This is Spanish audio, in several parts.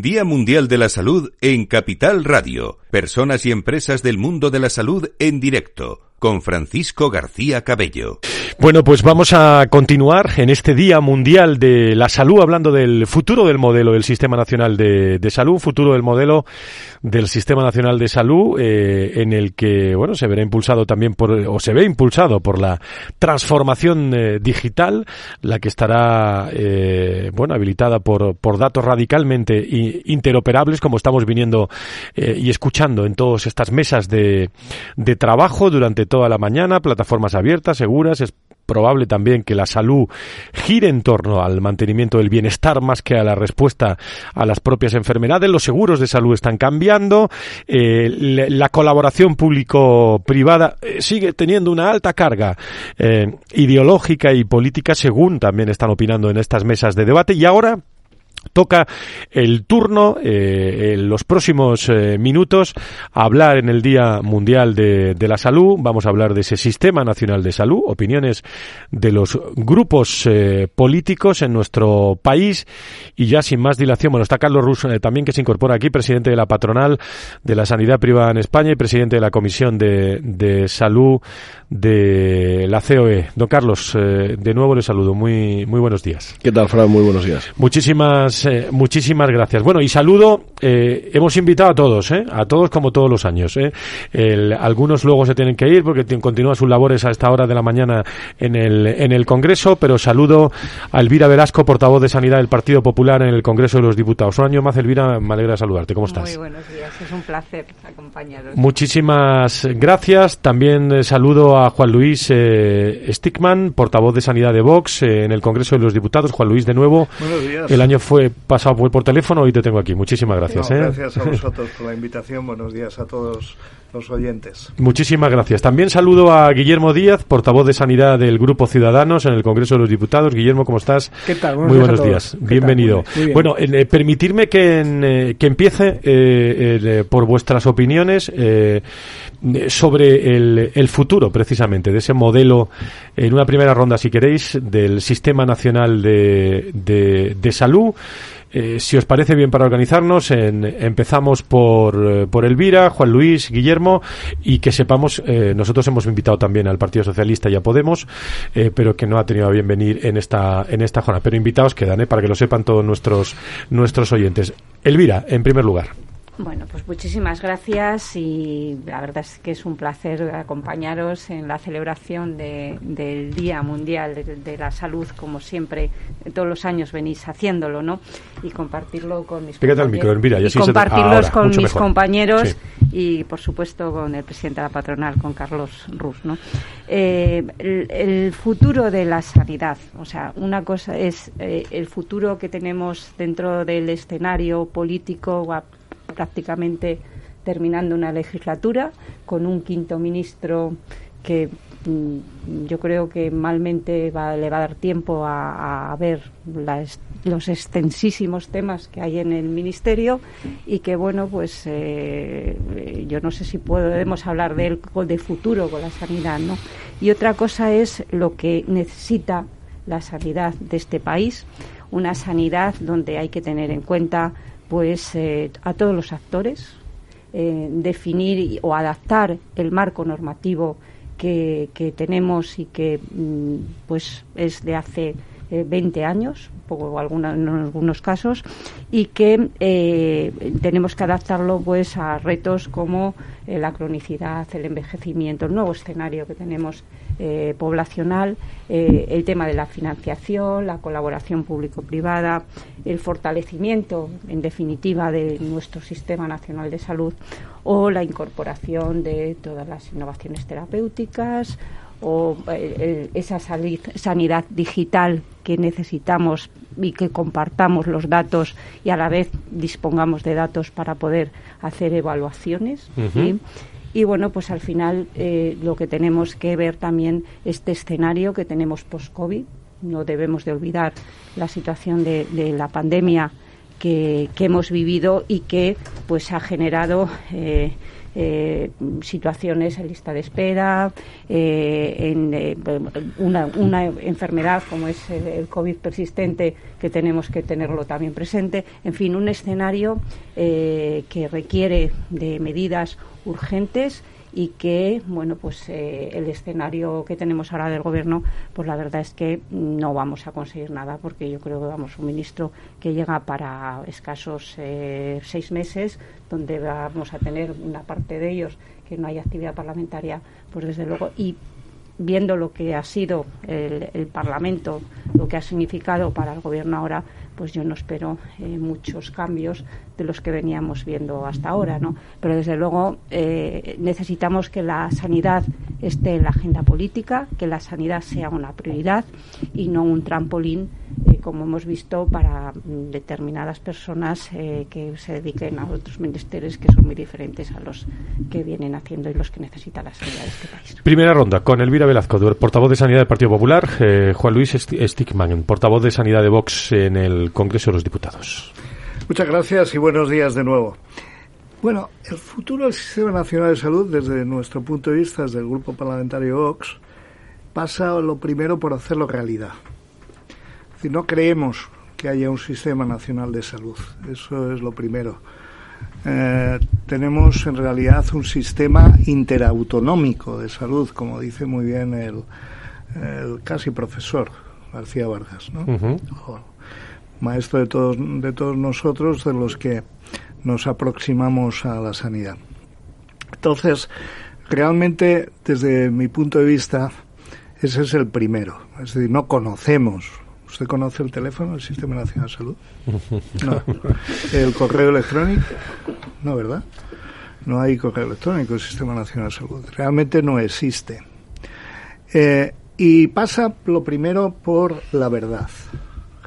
Día Mundial de la Salud en Capital Radio. Personas y empresas del mundo de la salud en directo con Francisco García Cabello. Bueno, pues vamos a continuar en este Día Mundial de la Salud hablando del futuro del modelo del Sistema Nacional de, Salud, futuro del modelo del Sistema Nacional de Salud, eh, en el que, bueno, se verá impulsado también por, o se ve impulsado por la transformación eh, digital, la que estará, eh, bueno, habilitada por, por datos radicalmente interoperables, como estamos viniendo y escuchando en todas estas mesas de, de trabajo durante toda la mañana, plataformas abiertas, seguras, probable también que la salud gire en torno al mantenimiento del bienestar más que a la respuesta a las propias enfermedades. Los seguros de salud están cambiando. Eh, la colaboración público-privada eh, sigue teniendo una alta carga eh, ideológica y política, según también están opinando en estas mesas de debate. Y ahora Toca el turno eh, en los próximos eh, minutos a hablar en el Día Mundial de, la Salud. Vamos a hablar de ese Sistema Nacional de Salud, opiniones de los grupos eh, políticos en nuestro país. Y ya sin más dilación, bueno, está Carlos Rus también que se incorpora aquí, presidente de la patronal de la sanidad privada en España y presidente de la Comisión de, de Salud de la COE. Don Carlos, de nuevo le saludo. Muy, muy buenos días. ¿Qué tal, Fran? Muy buenos días. Muchísimas eh, muchísimas, gracias. Bueno, y saludo, eh, hemos invitado a todos, eh, a todos como todos los años. algunos luego se tienen que ir porque continúan sus labores a esta hora de la mañana en el, en el Congreso, pero saludo a Elvira Velasco, portavoz de Sanidad del Partido Popular en el Congreso de los Diputados. Un año más, Elvira, me alegra saludarte. ¿Cómo estás? Muy buenos días, es un placer acompañaros. Muchísimas gracias. También saludo a Juan Luis Stickman, portavoz de Sanidad de Vox en el Congreso de los Diputados. Juan Luis, de nuevo. Buenos días. El año fue pasado por teléfono y te tengo aquí. Muchísimas gracias. ¿eh? Gracias a vosotros por la invitación. Buenos días a todos los oyentes. Muchísimas gracias. También saludo a Guillermo Díaz, portavoz de Sanidad del Grupo Ciudadanos en el Congreso de los Diputados. Guillermo, ¿cómo estás? ¿Qué tal? Muy buenos días. Bienvenido. bueno, eh, permitirme que, eh, que empiece eh, por vuestras opiniones sobre el, futuro, precisamente, de ese modelo, en una primera ronda, si queréis, del Sistema Nacional de, de Salud. Eh, si os parece bien para organizarnos, empezamos por, eh, por Elvira, Juan Luis, Guillermo y que sepamos, eh, nosotros hemos invitado también al Partido Socialista y a Podemos, pero que no ha tenido a bien venir en esta, en esta jornada. Pero invitados quedan, para que lo sepan todos nuestros, nuestros oyentes. Elvira, en primer lugar. Bueno, pues muchísimas gracias y la verdad es que es un placer acompañaros en la celebración del Día Mundial de, la Salud, como siempre, todos los años venís haciéndolo, ¿no? Y compartirlo con mis compañeros. compartirlos con mis compañeros y, por supuesto, con el presidente de la patronal, con Carlos Rus, ¿no? Eh, el, futuro de la sanidad, o sea, una cosa es eh, el futuro que tenemos dentro del escenario político prácticamente terminando una legislatura con un quinto ministro que mm, yo creo que malmente va, le va a dar tiempo a, ver los extensísimos temas que hay en el ministerio y que bueno pues eh, yo no sé si podemos hablar de él de futuro con la sanidad no y otra cosa es lo que necesita la sanidad de este país una sanidad donde hay que tener en cuenta pues eh, a todos los actores, eh, definir o adaptar el marco normativo que, tenemos y que mm, pues es de hace 20 eh, años, poco alguna, en algunos casos, y que tenemos que adaptarlo pues a retos como la cronicidad, el envejecimiento, el nuevo escenario que tenemos eh, poblacional, eh, el tema de la financiación, la colaboración público-privada, el fortalecimiento, en definitiva, de nuestro Sistema Nacional de Salud o la incorporación de todas las innovaciones terapéuticas o eh, esa sanidad digital que necesitamos y que compartamos los datos y a la vez dispongamos de datos para poder hacer evaluaciones. Y bueno, pues al final eh, lo que tenemos que ver también este escenario que tenemos post-COVID. No debemos de olvidar la situación de, la pandemia que, hemos vivido y que pues ha generado eh, eh, situaciones en lista de espera, eh, en eh, una, una, enfermedad como es el COVID persistente, que tenemos que tenerlo también presente. En fin, un escenario que requiere de medidas urgentes y que bueno pues eh, el escenario que tenemos ahora del gobierno pues la verdad es que no vamos a conseguir nada porque yo creo que vamos un ministro que llega para escasos eh, seis meses donde vamos a tener una parte de ellos que no hay actividad parlamentaria pues desde luego y viendo lo que ha sido el, el Parlamento, lo que ha significado para el Gobierno ahora, pues yo no espero eh, muchos cambios de los que veníamos viendo hasta ahora, ¿no? Pero desde luego eh, necesitamos que la sanidad esté en la agenda política, que la sanidad sea una prioridad y no un trampolín, eh, como hemos visto, para determinadas personas que se dediquen a otros ministerios que son muy diferentes a los que vienen haciendo y los que necesita la sanidad de este país. Primera ronda con Elvira Velazco, portavoz de Sanidad del Partido Popular, Juan Luis Stickman, portavoz de Sanidad de Vox en el Congreso de los Diputados. Muchas gracias y buenos días de nuevo. Bueno, el futuro del Sistema Nacional de Salud, desde nuestro punto de vista, desde el Grupo Parlamentario Vox, pasa lo primero por hacerlo realidad. Es decir, no creemos que haya un Sistema Nacional de Salud. Eso es lo primero. Eh, tenemos en realidad un sistema interautonómico de salud, como dice muy bien el, casi profesor García Vargas, ¿no? Maestro de todos, de todos nosotros, de los que nos aproximamos a la sanidad. Entonces, realmente, desde mi punto de vista, ese es el primero. Es decir, no conocemos. ¿Usted conoce el teléfono del Sistema Nacional de Salud? No. ¿El correo electrónico? No, ¿verdad? No hay correo electrónico del Sistema Nacional de Salud. Realmente no existe. Eh, y pasa lo primero por la verdad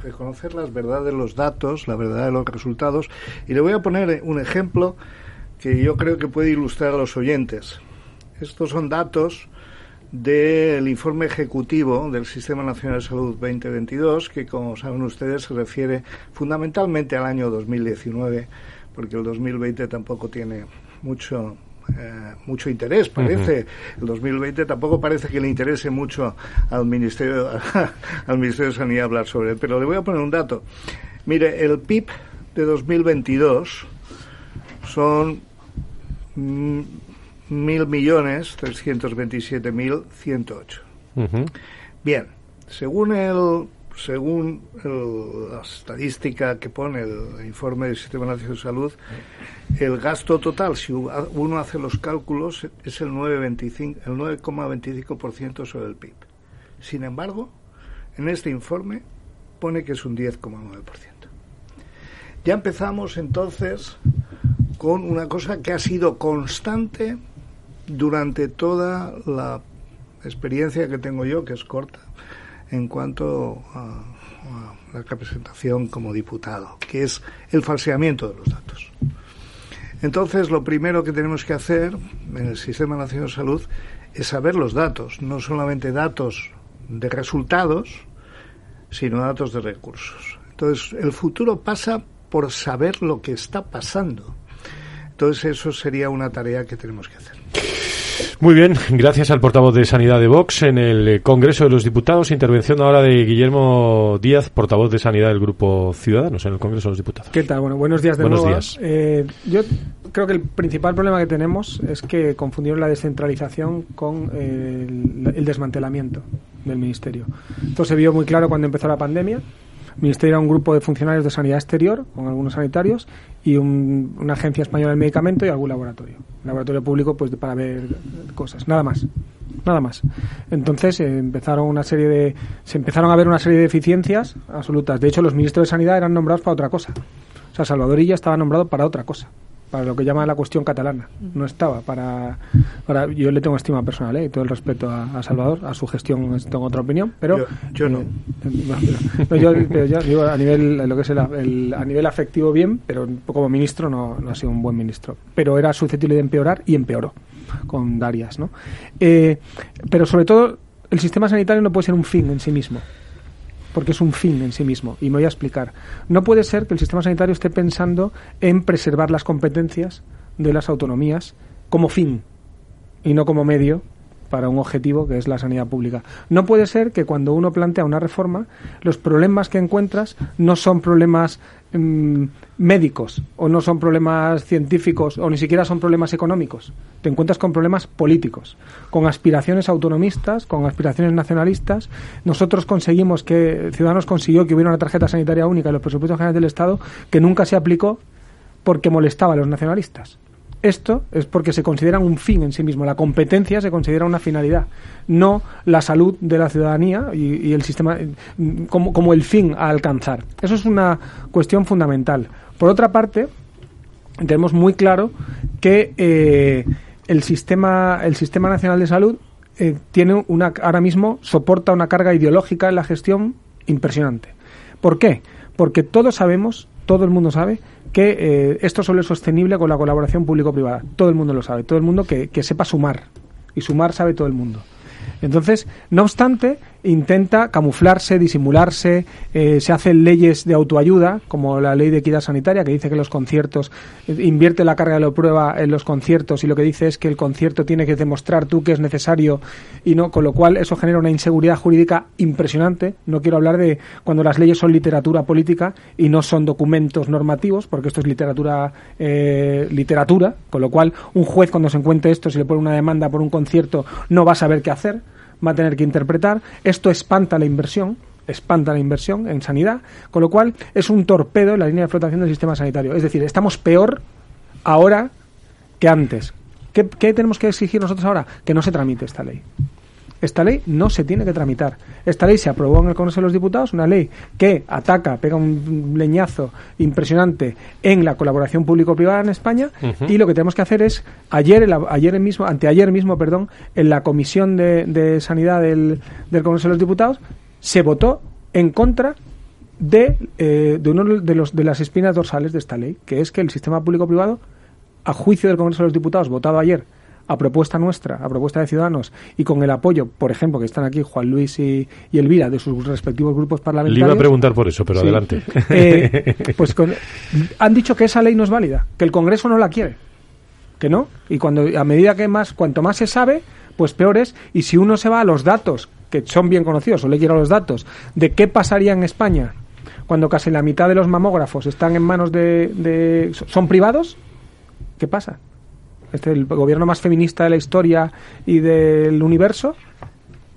reconocer las verdades de los datos, la verdad de los resultados. Y le voy a poner un ejemplo que yo creo que puede ilustrar a los oyentes. Estos son datos del informe ejecutivo del Sistema Nacional de Salud 2022, que como saben ustedes se refiere fundamentalmente al año 2019, porque el 2020 tampoco tiene mucho eh, mucho interés, parece. El 2020 tampoco parece que le interese mucho al Ministerio, al Ministerio de Sanidad hablar sobre él. Pero le voy a poner un dato. Mire, el PIB de 2022 son mm, mil millones trescientos veintisiete mil ciento ocho. Bien, según el según la estadística que pone el informe del Sistema Nacional de Salud, el gasto total, si uno hace los cálculos, es el 9,25% sobre el PIB. Sin embargo, en este informe pone que es un 10,9%. Ya empezamos entonces con una cosa que ha sido constante durante toda la experiencia que tengo yo, que es corta, en cuanto a, la representación como diputado, que es el falseamiento de los datos. Entonces, lo primero que tenemos que hacer en el Sistema Nacional de Salud es saber los datos, no solamente datos de resultados, sino datos de recursos. Entonces, el futuro pasa por saber lo que está pasando. Entonces, eso sería una tarea que tenemos que hacer. Muy bien, gracias al portavoz de Sanidad de Vox en el Congreso de los Diputados. Intervención ahora de Guillermo Díaz, portavoz de Sanidad del Grupo Ciudadanos en el Congreso de los Diputados. ¿Qué tal? Bueno, buenos días de buenos nuevo. Días. Eh, yo creo que el principal problema que tenemos es que confundieron la descentralización con el, el desmantelamiento del Ministerio. Esto se vio muy claro cuando empezó la pandemia Ministerio era un grupo de funcionarios de sanidad exterior, con algunos sanitarios, y una agencia española del medicamento y algún laboratorio. laboratorio público pues para ver cosas, nada más. Nada más. Entonces eh, empezaron una serie de, se empezaron a ver una serie de deficiencias absolutas. De hecho, los ministros de Sanidad eran nombrados para otra cosa. O sea, Salvadorilla estaba nombrado para otra cosa para lo que llama la cuestión catalana. No estaba para, para yo le tengo estima personal ¿eh? y todo el respeto a, Salvador, a su gestión tengo otra opinión, pero yo, no. Eh, yo, a nivel lo que es el, a nivel afectivo bien, pero como ministro no, no ha sido un buen ministro. Pero era susceptible de empeorar y empeoró con Darias, ¿no? Eh, pero sobre todo el sistema sanitario no puede ser un fin en sí mismo porque es un fin en sí mismo. Y me voy a explicar. No puede ser que el sistema sanitario esté pensando en preservar las competencias de las autonomías como fin y no como medio para un objetivo que es la sanidad pública. No puede ser que cuando uno plantea una reforma, los problemas que encuentras no son problemas mm, médicos o no son problemas científicos o ni siquiera son problemas económicos. Te encuentras con problemas políticos, con aspiraciones autonomistas, con aspiraciones nacionalistas. Nosotros conseguimos que, Ciudadanos consiguió que hubiera una tarjeta sanitaria única en los presupuestos generales del Estado que nunca se aplicó porque molestaba a los nacionalistas. Esto es porque se considera un fin en sí mismo. La competencia se considera una finalidad, no la salud de la ciudadanía y, el sistema como, el fin a alcanzar. Eso es una cuestión fundamental. Por otra parte, tenemos muy claro que eh, el sistema el sistema nacional de salud eh, tiene una ahora mismo soporta una carga ideológica en la gestión impresionante. ¿Por qué? Porque todos sabemos, todo el mundo sabe que eh, esto solo es sostenible con la colaboración público-privada. Todo el mundo lo sabe, todo el mundo que, que sepa sumar. Y sumar sabe todo el mundo. Entonces, no obstante, intenta camuflarse, disimularse, eh, se hacen leyes de autoayuda, como la ley de equidad sanitaria, que dice que los conciertos, eh, invierte la carga de la prueba en los conciertos y lo que dice es que el concierto tiene que demostrar tú que es necesario y no, con lo cual eso genera una inseguridad jurídica impresionante. No quiero hablar de cuando las leyes son literatura política y no son documentos normativos, porque esto es literatura, eh, literatura, con lo cual un juez cuando se encuentre esto, si le pone una demanda por un concierto, no va a saber qué hacer va a tener que interpretar. Esto espanta la inversión, espanta la inversión en sanidad, con lo cual es un torpedo en la línea de flotación del sistema sanitario. Es decir, estamos peor ahora que antes. ¿Qué, qué tenemos que exigir nosotros ahora? Que no se tramite esta ley. Esta ley no se tiene que tramitar. Esta ley se aprobó en el Congreso de los Diputados, una ley que ataca, pega un leñazo impresionante en la colaboración público-privada en España y lo que tenemos que hacer es ayer, ayer mismo, anteayer mismo, perdón, en la Comisión de, Sanidad del, Congreso de los Diputados se votó en contra de, eh, de uno de, los, de las espinas dorsales de esta ley, que es que el sistema público-privado, a juicio del Congreso de los Diputados, votado ayer a propuesta nuestra, a propuesta de Ciudadanos, y con el apoyo, por ejemplo, que están aquí Juan Luis y, Elvira, de sus respectivos grupos parlamentarios. Le iba a preguntar por eso, pero adelante. Eh, pues han dicho que esa ley no es válida, que el Congreso no la quiere, que no, y cuando a medida que más, cuanto más se sabe, pues peor es, y si uno se va a los datos, que son bien conocidos, o le quiero los datos, de qué pasaría en España cuando casi la mitad de los mamógrafos están en manos de, de son privados, ¿qué pasa? Este el gobierno más feminista de la historia y del universo,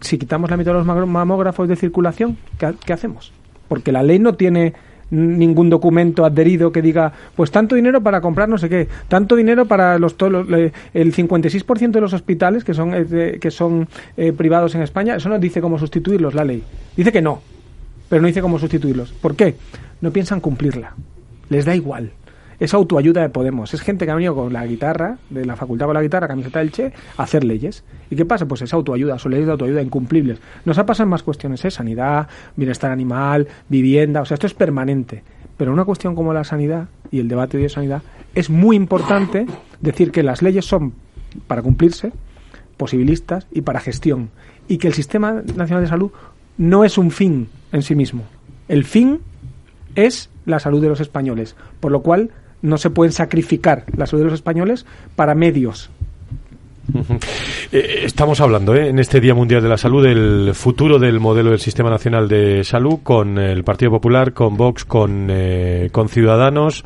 si quitamos la mitad de los mamógrafos de circulación, ¿qué, hacemos? Porque la ley no tiene ningún documento adherido que diga, pues tanto dinero para comprar no sé qué, tanto dinero para los, todos el 56% de los hospitales que son, eh, que son eh, privados en España, eso no dice cómo sustituirlos la ley. Dice que no, pero no dice cómo sustituirlos. ¿Por qué? No piensan cumplirla. Les da igual es autoayuda de Podemos. Es gente que ha venido con la guitarra, de la facultad con la guitarra, camiseta del Che, a hacer leyes. ¿Y qué pasa? Pues es autoayuda, son leyes de autoayuda incumplibles. Nos ha pasado en más cuestiones, ¿eh? Sanidad, bienestar animal, vivienda, o sea, esto es permanente. Pero una cuestión como la sanidad y el debate de sanidad, es muy importante decir que las leyes son para cumplirse, posibilistas y para gestión. Y que el Sistema Nacional de Salud no es un fin en sí mismo. El fin es la salud de los españoles. Por lo cual, no se pueden sacrificar la salud de los españoles para medios. Eh, estamos hablando ¿eh? en este Día Mundial de la Salud del futuro del modelo del Sistema Nacional de Salud con el Partido Popular, con Vox, con, eh, con Ciudadanos.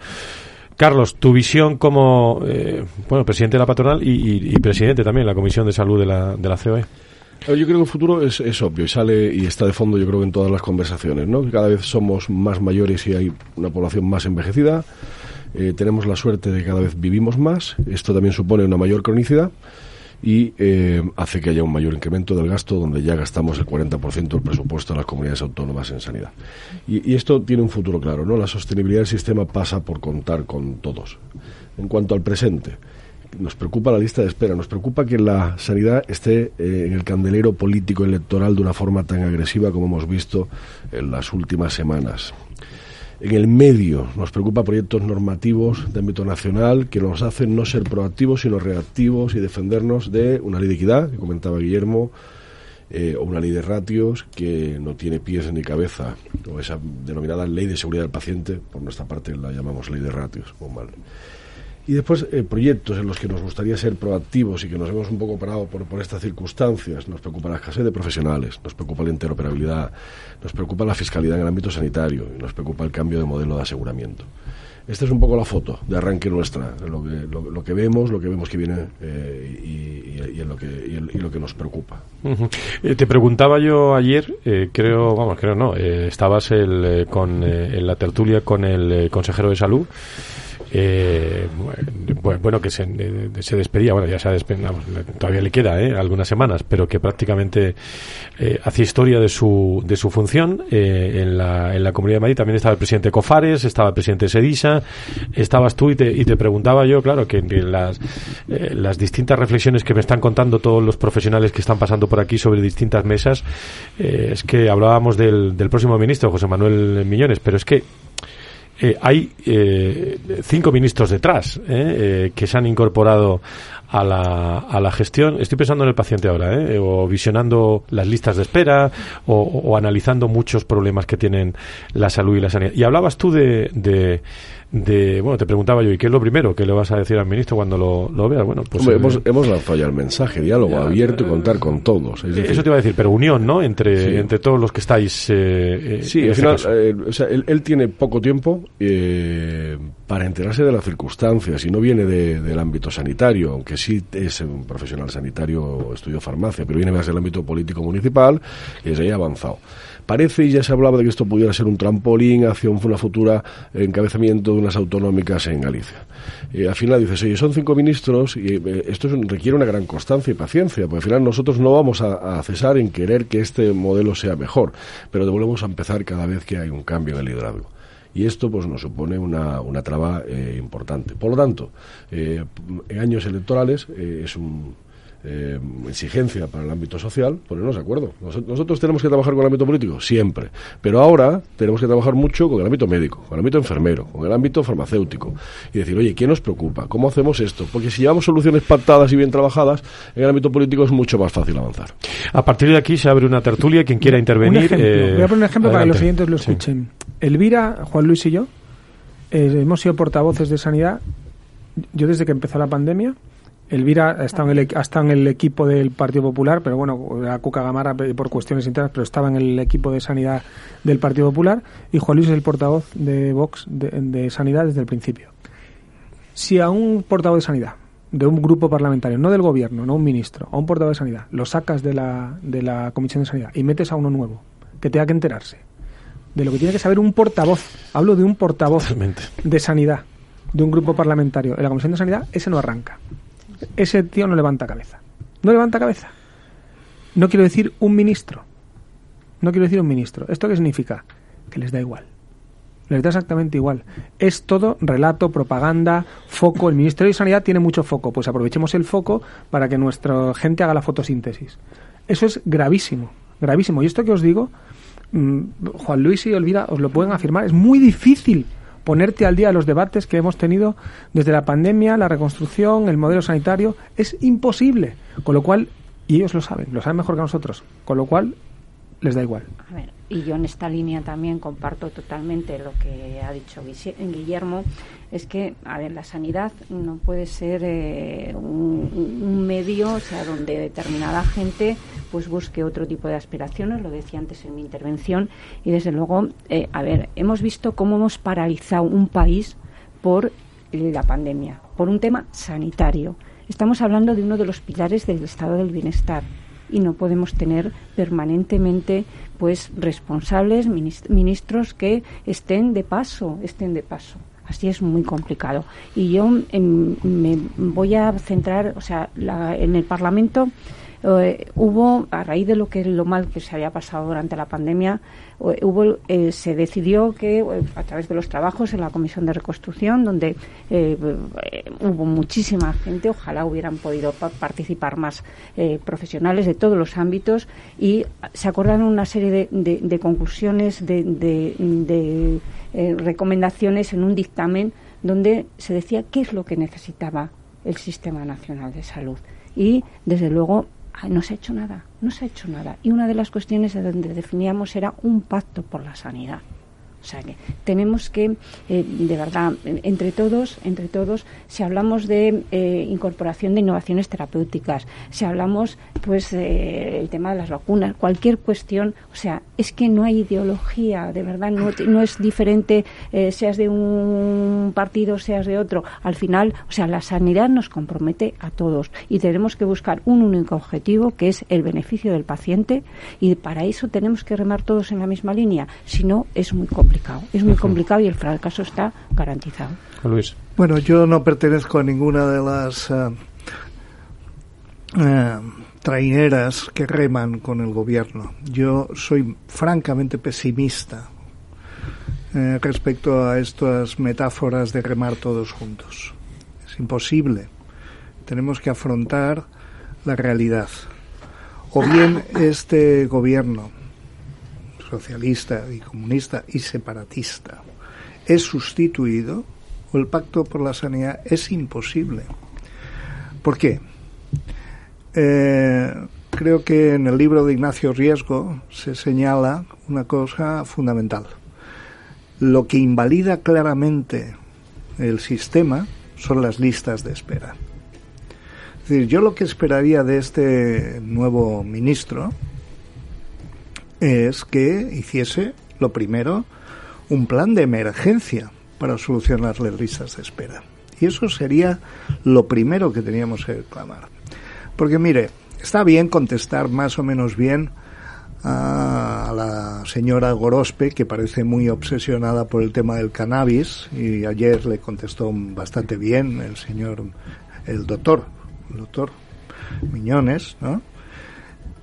Carlos, tu visión como bueno presidente de la patronal y, presidente también de la Comisión de Salud de la, de la COE. Yo creo que el futuro es, es, obvio y sale y está de fondo, yo creo, en todas las conversaciones, ¿no? Cada vez somos más mayores y hay una población más envejecida. Eh, tenemos la suerte de que cada vez vivimos más. Esto también supone una mayor cronicidad y eh, hace que haya un mayor incremento del gasto, donde ya gastamos el 40% del presupuesto de las comunidades autónomas en sanidad. Y, esto tiene un futuro claro, ¿no? La sostenibilidad del sistema pasa por contar con todos. En cuanto al presente, nos preocupa la lista de espera, nos preocupa que la sanidad esté eh, en el candelero político electoral de una forma tan agresiva como hemos visto en las últimas semanas. En el medio nos preocupa proyectos normativos de ámbito nacional que nos hacen no ser proactivos sino reactivos y defendernos de una ley de equidad, que comentaba Guillermo, eh, o una ley de ratios que no tiene pies ni cabeza, o esa denominada ley de seguridad del paciente, por nuestra parte la llamamos ley de ratios. Muy mal. Y después eh, proyectos en los que nos gustaría ser proactivos y que nos hemos un poco parado por, por estas circunstancias. Nos preocupa la escasez de profesionales, nos preocupa la interoperabilidad, nos preocupa la fiscalidad en el ámbito sanitario y nos preocupa el cambio de modelo de aseguramiento. Esta es un poco la foto de arranque nuestra, lo que, lo, que vemos, lo que vemos que viene eh, y, y, lo que, y, lo que nos preocupa. Eh, te preguntaba yo ayer, eh, creo, vamos, creo no, estabas el, con, en la tertulia con el consejero de salud eh, bueno, que se, se, despedía, bueno, ya se ha despedido, todavía le queda ¿eh? algunas semanas, pero que prácticamente eh, hacía historia de su, de su función eh, en, la, en la Comunidad de Madrid. También estaba el presidente Cofares, estaba el presidente Sedisa, estabas tú y te, y te preguntaba yo, claro, que, las, eh, las distintas reflexiones que me están contando todos los profesionales que están pasando por aquí sobre distintas mesas, eh, es que hablábamos del, del próximo ministro, José Manuel Millones, pero es que eh, hay eh, cinco ministros detrás eh, que se han incorporado a la, a la gestión. Estoy pensando en el paciente ahora, o visionando las listas de espera, o, analizando muchos problemas que tienen la salud y la sanidad. Y hablabas tú de de, bueno, te preguntaba yo, ¿y qué es lo primero que le vas a decir al ministro cuando lo, lo veas? Bueno, pues... hemos, hemos, lanzado ya el mensaje, diálogo abierto y contar con todos. eso te iba a decir, pero unión, ¿no? Entre, entre todos los que estáis... Eh, eh sí, al final, eh, o sea, él, él, tiene poco tiempo eh, para enterarse de las circunstancias y no viene de, del ámbito sanitario, aunque sí es un profesional sanitario, estudió farmacia, pero viene más del ámbito político municipal y desde ahí avanzado. Parece, y ya se hablaba de que esto pudiera ser un trampolín hacia una futura encabezamiento de unas autonómicas en Galicia. Y al final dices, oye, son cinco ministros y eh, esto requiere una gran constancia y paciencia, porque al final nosotros no vamos a, cesar en querer que este modelo sea mejor, pero volvemos a empezar cada vez que hay un cambio en el liderazgo y esto pues nos supone una, una traba eh, importante. Por lo tanto, eh, en años electorales es un eh, exigencia para el ámbito social, ponernos de acuerdo. nosotros tenemos que trabajar con el ámbito político, siempre. Pero ahora tenemos que trabajar mucho con el ámbito médico, con el ámbito enfermero, con el ámbito farmacéutico. Y decir, oye, ¿qué nos preocupa? ¿Cómo hacemos esto? Porque si llevamos soluciones pactadas y bien trabajadas, en el ámbito político es mucho más fácil avanzar. A partir de aquí se abre una tertulia. Quien quiera intervenir. Eh, Voy a poner un ejemplo para que los siguientes lo escuchen. Elvira, Juan Luis y yo eh, hemos sido portavoces de sanidad. Yo desde que empezó la pandemia Elvira ha estado, en el, en el equipo del Partido Popular, pero bueno, era Cuca Gamara por cuestiones internas, pero estaba en el equipo de sanidad del Partido Popular. Y Juan Luis es el portavoz de Vox de, sanidad desde el principio. Si a un portavoz de sanidad de un grupo parlamentario, no del gobierno, no un ministro, a un portavoz de sanidad, lo sacas de la, de la Comisión de Sanidad y metes a uno nuevo, que tenga que enterarse de lo que tiene que saber un portavoz, hablo de un portavoz de sanidad de un grupo parlamentario en la Comisión de Sanidad, ese no arranca ese tío no levanta cabeza. No levanta cabeza. No quiero decir un ministro. No quiero decir un ministro. ¿Esto qué significa? Que les da igual. Les da exactamente igual. Es todo relato, propaganda, foco. El Ministerio de Sanidad tiene mucho foco. Pues aprovechemos el foco para que nuestra gente haga la fotosíntesis. Eso es gravísimo, gravísimo. Y esto que os digo, mm, Juan Luis y Olvida os lo pueden afirmar, es muy difícil ponerte al día de los debates que hemos tenido desde la pandemia, la reconstrucción, el modelo sanitario. Es imposible. Con lo cual, y ellos lo saben, lo saben mejor que nosotros, con lo cual les da igual. A ver, y yo en esta línea también comparto totalmente lo que ha dicho Guillermo, es que, a ver, la sanidad no puede ser eh, un, medio, o sea, donde determinada gente pues busque otro tipo de aspiraciones, lo decía antes en mi intervención, y desde luego, eh, a ver, hemos visto cómo hemos paralizado un país por la pandemia, por un tema sanitario. Estamos hablando de uno de los pilares del estado del bienestar y no podemos tener permanentemente pues responsables ministros que estén de paso, estén de paso. Así es muy complicado. Y yo em, me voy a centrar, o sea, en el Parlamento eh, hubo, a raíz de lo que lo mal que se había pasado durante la pandemia, eh, hubo, eh, se decidió que a través de los trabajos en la Comisión de Reconstrucción, donde hubo muchísima gente, ojalá hubieran podido participar más profesionales de todos los ámbitos, y se acordaron una serie de, conclusiones, de recomendaciones en un dictamen donde se decía qué es lo que necesitaba el Sistema Nacional de Salud. Y, desde luego, no se ha hecho nada, no se ha hecho nada. Y una de las cuestiones de donde definíamos era un pacto por la sanidad. O sea que tenemos que, eh, de verdad, entre todos, entre todos, si hablamos de eh, incorporación de innovaciones terapéuticas, si hablamos, pues, el tema de las vacunas, cualquier cuestión, o sea, es que no hay ideología, de verdad, no, no es diferente, eh, seas de un partido, seas de otro. Al final, o sea, la sanidad nos compromete a todos y tenemos que buscar un único objetivo, que es el beneficio del paciente, y para eso tenemos que remar todos en la misma línea. Si no, es muy complicado es muy complicado y el fracaso está garantizado. Luis. Bueno, yo no pertenezco a ninguna de las eh, traineras que reman con el gobierno. Yo soy francamente pesimista eh, respecto a estas metáforas de remar todos juntos. Es imposible. Tenemos que afrontar la realidad. O bien este gobierno socialista y comunista y separatista es sustituido o el pacto por la sanidad es imposible. ¿Por qué? Eh, creo que en el libro de Ignacio Riesgo se señala una cosa fundamental. Lo que invalida claramente el sistema son las listas de espera. Es decir, yo lo que esperaría de este nuevo ministro es que hiciese, lo primero, un plan de emergencia para solucionar las listas de espera. Y eso sería lo primero que teníamos que reclamar. Porque mire, está bien contestar más o menos bien a la señora Gorospe, que parece muy obsesionada por el tema del cannabis, y ayer le contestó bastante bien el señor, el doctor, el doctor Miñones, ¿no?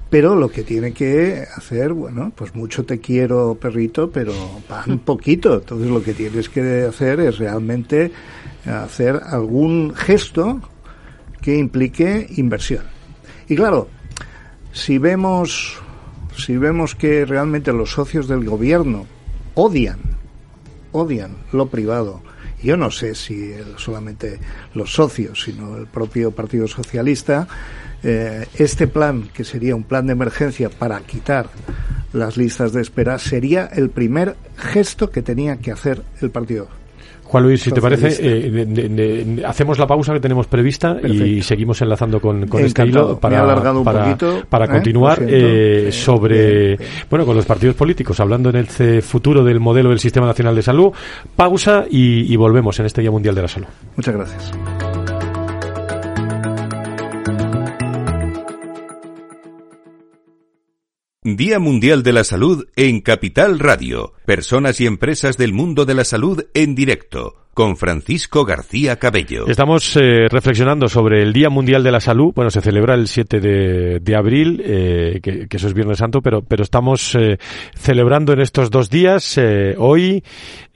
Pero lo que tiene que hacer, bueno, pues mucho te quiero, perrito, pero pan poquito. Entonces lo que tienes que hacer es realmente hacer algún gesto que implique inversión. Y claro, si vemos, si vemos que realmente los socios del gobierno odian, odian lo privado, yo no sé si solamente los socios, sino el propio Partido Socialista, eh, este plan, que sería un plan de emergencia para quitar las listas de espera, sería el primer gesto que tenía que hacer el partido. Juan Luis, si te parece, eh, hacemos la pausa que tenemos prevista y seguimos enlazando con, este hilo para, para, ¿eh? continuar sobre, bueno, con los partidos políticos, hablando en el futuro del modelo del Sistema Nacional de Salud. Pausa y volvemos en este Día Mundial de la Salud. Muchas gracias. Día Mundial de la Salud en Capital Radio. Personas y empresas del mundo de la salud en directo con Francisco García Cabello. Estamos eh, reflexionando sobre el Día Mundial de la Salud. Bueno, se celebra el 7 de, abril, eh, que, eso es Viernes Santo, pero, estamos eh, celebrando en estos dos días, hoy,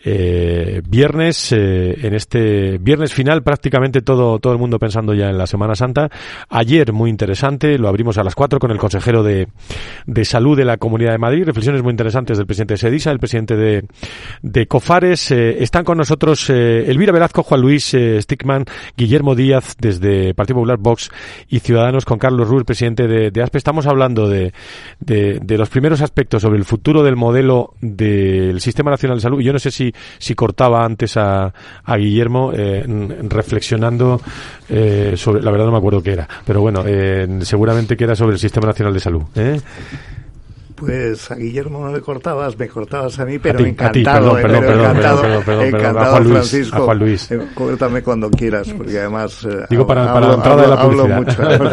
viernes, en este viernes final, prácticamente todo, todo el mundo pensando ya en la Semana Santa. Ayer, muy interesante, lo abrimos a las 4 con el consejero de, de Salud de la Comunidad de Madrid. Reflexiones muy interesantes del presidente de Sedisa, el presidente de, de Cofares. están con nosotros Elvira Velazco, Juan Luis eh, Stickman, Guillermo Díaz desde Partido Popular Vox y Ciudadanos con Carlos Ruiz, presidente de, ASPE. Estamos hablando de, de, los primeros aspectos sobre el futuro del modelo del Sistema Nacional de Salud. Yo no sé si, si cortaba antes a, a Guillermo eh, reflexionando eh, sobre, la verdad no me acuerdo qué era, pero bueno, seguramente que era sobre el Sistema Nacional de Salud. Pues a Guillermo no le cortabas, me cortabas a mí, pero encantado, perdón, perdón, encantado, Francisco. A Juan Luis. Eh, córtame cuando quieras, porque además eh, digo para, para la entrada de la publicidad.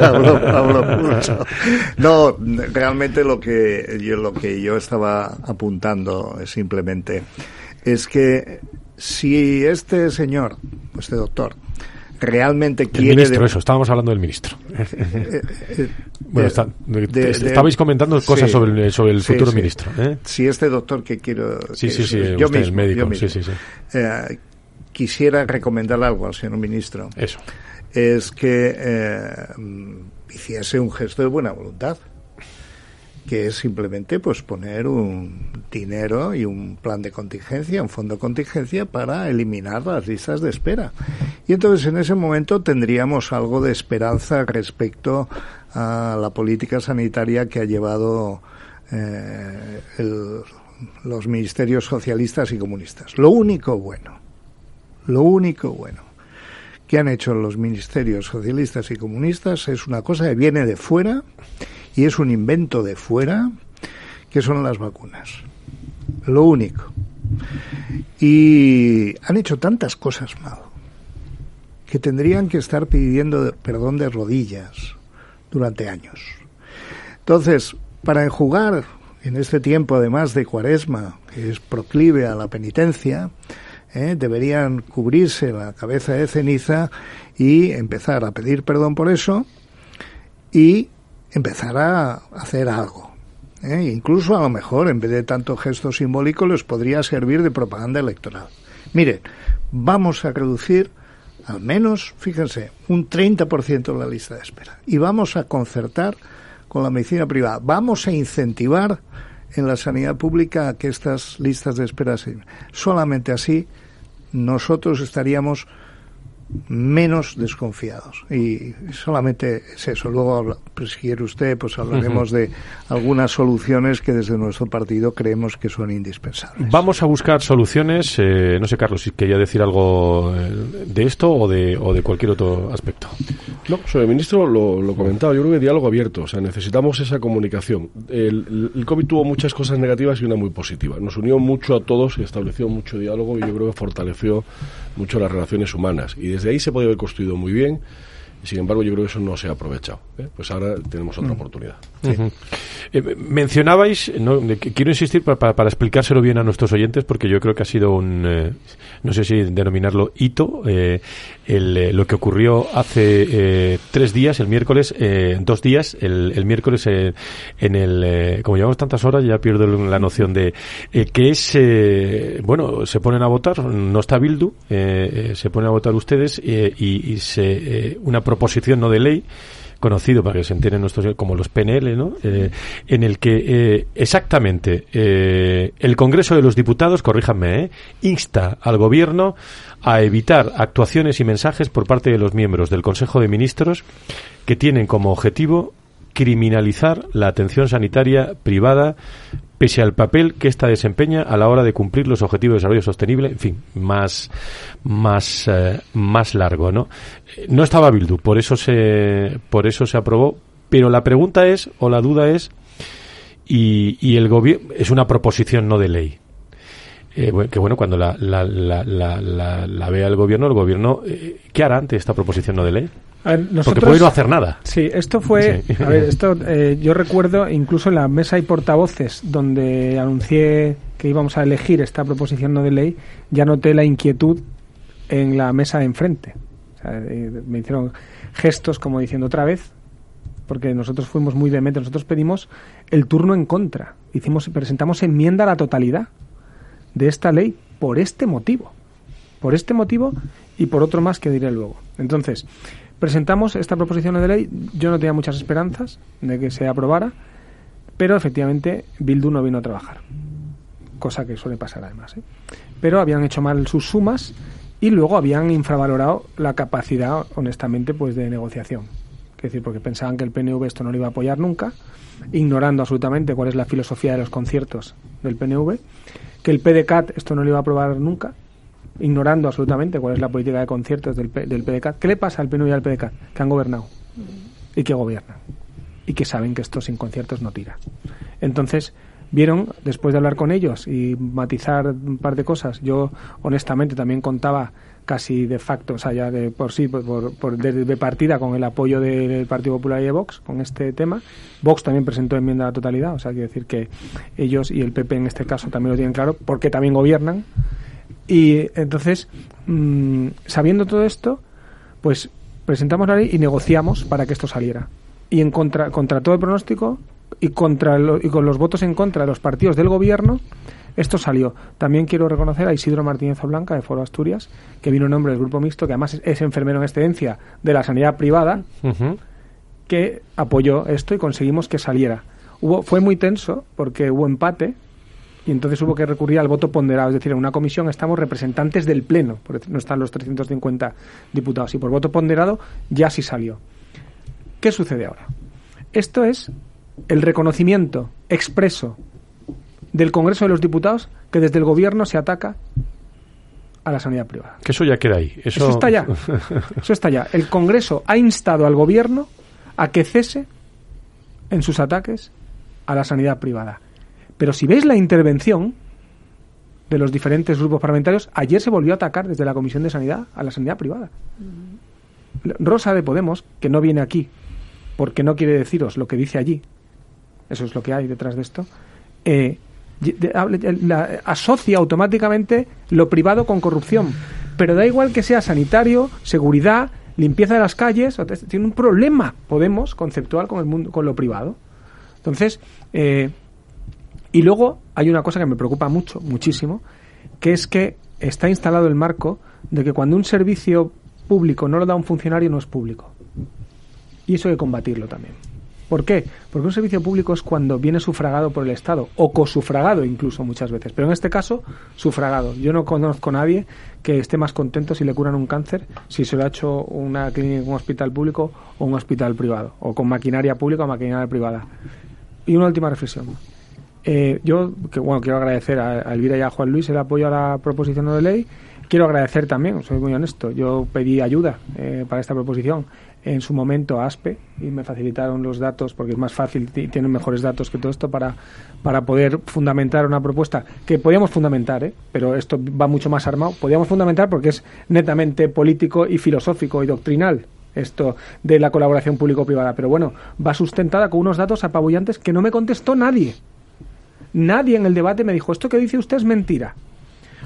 Hablo mucho, hablo, mucho. No, realmente lo que yo lo que yo estaba apuntando es simplemente es que si este señor, este doctor, realmente quiere... El ministro, eso, estábamos hablando del ministro. Eh, eh, bueno, estabais comentando cosas sobre el, sobre el futuro ministro. ¿eh? Si este doctor que quiero... Sí, sí, sí, yo mismo, el médico, sí, sí. quisiera recomendar algo al señor ministro. Eso. Es que hiciese un gesto de buena voluntad que es simplemente pues poner un dinero y un plan de contingencia, un fondo de contingencia para eliminar las listas de espera. Y entonces en ese momento tendríamos algo de esperanza respecto a la política sanitaria que ha llevado eh, el los ministerios socialistas y comunistas. Lo único bueno, lo único bueno que han hecho los ministerios socialistas y comunistas es una cosa que viene de fuera y es un invento de fuera, que son las vacunas. Lo único. Y han hecho tantas cosas mal que tendrían que estar pidiendo perdón de rodillas durante años. Entonces, para enjugar en este tiempo, además de cuaresma, que es proclive a la penitencia, ¿eh? deberían cubrirse la cabeza de ceniza y empezar a pedir perdón por eso y empezar a hacer algo. ¿eh? Incluso a lo mejor, en vez de tanto gesto simbólico, les podría servir de propaganda electoral. Miren, vamos a reducir al menos, fíjense, un 30% de la lista de espera. Y vamos a concertar con la medicina privada. Vamos a incentivar en la sanidad pública que estas listas de espera se... Solamente así nosotros estaríamos menos desconfiados. Y solamente es eso. Luego, pues, si quiere usted, pues hablaremos de algunas soluciones que desde nuestro partido creemos que son indispensables. Vamos a buscar soluciones. Eh, no sé, Carlos, si quería decir algo eh, de esto o de, o de cualquier otro aspecto. No, sobre el ministro lo, lo comentaba. Yo creo que diálogo abierto. O sea, necesitamos esa comunicación. El, el COVID tuvo muchas cosas negativas y una muy positiva. Nos unió mucho a todos y estableció mucho diálogo y yo creo que fortaleció mucho las relaciones humanas. Y desde ahí se podía haber construido muy bien. Y sin embargo, yo creo que eso no se ha aprovechado. ¿eh? Pues ahora tenemos otra mm. oportunidad. Eh, mencionabais, quiero insistir para, para, explicárselo bien a nuestros oyentes, porque yo creo que ha sido un, eh, no sé si denominarlo hito, el, lo que ocurrió hace tres días, el miércoles, dos días, el, el miércoles en el, como llevamos tantas horas, ya pierdo la noción de que es, bueno, se ponen a votar, no está Bildu, se ponen a votar ustedes y, y se, una proposición no de ley conocido para que se entiendan nuestros como los PNL, ¿no? Eh, en el que eh, exactamente eh, el Congreso de los Diputados, corríjanme, insta al Gobierno a evitar actuaciones y mensajes por parte de los miembros del Consejo de Ministros que tienen como objetivo criminalizar la atención sanitaria privada pese al papel que ésta desempeña a la hora de cumplir los objetivos de desarrollo sostenible, en fin, más, más, eh, más largo, ¿no? No estaba Bildu, por eso se, por eso se aprobó, pero la pregunta es, o la duda es, y, y el gobierno, es una proposición no de ley. Eh, que bueno, cuando la, la, la, la, vea el gobierno, el gobierno, eh, ¿qué hará ante esta proposición no de ley? Porque puede no hacer nada. Sí, esto fue. A ver, esto eh, yo recuerdo incluso en la mesa y portavoces donde anuncié que íbamos a elegir esta proposición no de ley, ya noté la inquietud en la mesa de enfrente. Eh, me hicieron gestos como diciendo otra vez, porque nosotros fuimos muy vehementes, nosotros pedimos el turno en contra. Hicimos, presentamos enmienda a la totalidad de esta ley por este motivo. Por este motivo y por otro más que diré luego. Entonces, presentamos esta proposición de ley. Yo no tenía muchas esperanzas de que se aprobara, pero efectivamente Bildu no vino a trabajar, cosa que suele pasar además. ¿eh? Pero habían hecho mal sus sumas y luego habían infravalorado la capacidad, honestamente, pues de negociación. Es decir, porque pensaban que el PNV esto no lo iba a apoyar nunca, ignorando absolutamente cuál es la filosofía de los conciertos del PNV, que el PDCAT esto no lo iba a aprobar nunca, ignorando absolutamente cuál es la política de conciertos del, del PDCAT. ¿Qué le pasa al PNV y al PDCAT? Que han gobernado y que gobiernan y que saben que esto sin conciertos no tira. Entonces, vieron, después de hablar con ellos y matizar un par de cosas, yo honestamente también contaba casi de facto, o sea, ya de por sí, por, por de, partida con el apoyo del Partido Popular y de Vox con este tema. Vox también presentó enmienda a la totalidad, o sea, quiere decir que ellos y el PP en este caso también lo tienen claro, porque también gobiernan y entonces, mm, sabiendo todo esto, pues presentamos la ley y negociamos para que esto saliera. Y en contra, contra todo el pronóstico y, contra y con los votos en contra de los partidos del gobierno, esto salió. También quiero reconocer a Isidro Martínez Blanca de Foro Asturias, que vino en nombre del Grupo Mixto, que además es, enfermero en excedencia de la sanidad privada, que apoyó esto y conseguimos que saliera. Hubo, fue muy tenso porque hubo empate, y entonces hubo que recurrir al voto ponderado, es decir, en una comisión estamos representantes del Pleno, no están los 350 diputados, y por voto ponderado ya sí salió. ¿Qué sucede ahora? Esto es el reconocimiento expreso del Congreso de los Diputados que desde el Gobierno se ataca a la sanidad privada. Que eso ya queda ahí. Eso, Eso está ya. Eso está ya. El Congreso ha instado al Gobierno a que cese en sus ataques a la sanidad privada. Pero si veis la intervención de los diferentes grupos parlamentarios, ayer se volvió a atacar desde la Comisión de Sanidad a la sanidad privada. Rosa de Podemos, que no viene aquí porque no quiere deciros lo que dice allí, eso es lo que hay detrás de esto, eh, asocia automáticamente lo privado con corrupción. Pero da igual que sea sanitario, seguridad, limpieza de las calles, tiene un problema, Podemos, conceptual con, el mundo, con lo privado. Entonces, eh, y luego hay una cosa que me preocupa mucho, muchísimo, que es que está instalado el marco de que cuando un servicio público no lo da un funcionario no es público. Y eso hay que combatirlo también. ¿Por qué? Porque un servicio público es cuando viene sufragado por el Estado, o cosufragado incluso muchas veces, pero en este caso, sufragado. Yo no conozco a nadie que esté más contento si le curan un cáncer, si se lo ha hecho una clínica, un hospital público o un hospital privado, o con maquinaria pública o maquinaria privada. Y una última reflexión. Eh, yo que, bueno, quiero agradecer a, a Elvira y a Juan Luis el apoyo a la proposición de ley. Quiero agradecer también, soy muy honesto, yo pedí ayuda eh, para esta proposición en su momento a ASPE y me facilitaron los datos porque es más fácil y tienen mejores datos que todo esto para, para poder fundamentar una propuesta que podíamos fundamentar, ¿eh? pero esto va mucho más armado. Podíamos fundamentar porque es netamente político y filosófico y doctrinal esto de la colaboración público-privada, pero bueno, va sustentada con unos datos apabullantes que no me contestó nadie. Nadie en el debate me dijo, esto que dice usted es mentira.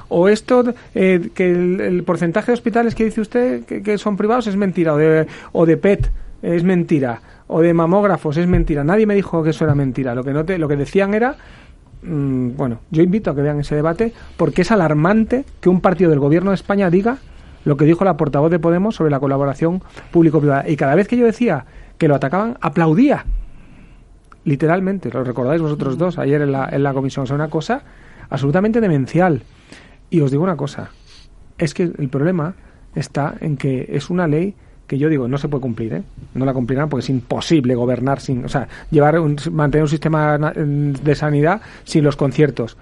O esto, eh, que el, porcentaje de hospitales que dice usted que, que son privados es mentira. O de, o de PET es mentira. O de mamógrafos es mentira. Nadie me dijo que eso era mentira. Lo que, no te- lo que decían era, mm, bueno, yo invito a que vean ese debate porque es alarmante que un partido del gobierno de España diga lo que dijo la portavoz de Podemos sobre la colaboración público-privada. Y cada vez que yo decía que lo atacaban, aplaudía literalmente, lo recordáis vosotros dos ayer en la, en la comisión, o sea, una cosa absolutamente demencial. Y os digo una cosa, es que el problema está en que es una ley que yo digo no se puede cumplir, ¿eh? no la cumplirán porque es imposible gobernar sin, o sea, llevar un, mantener un sistema de sanidad sin los conciertos.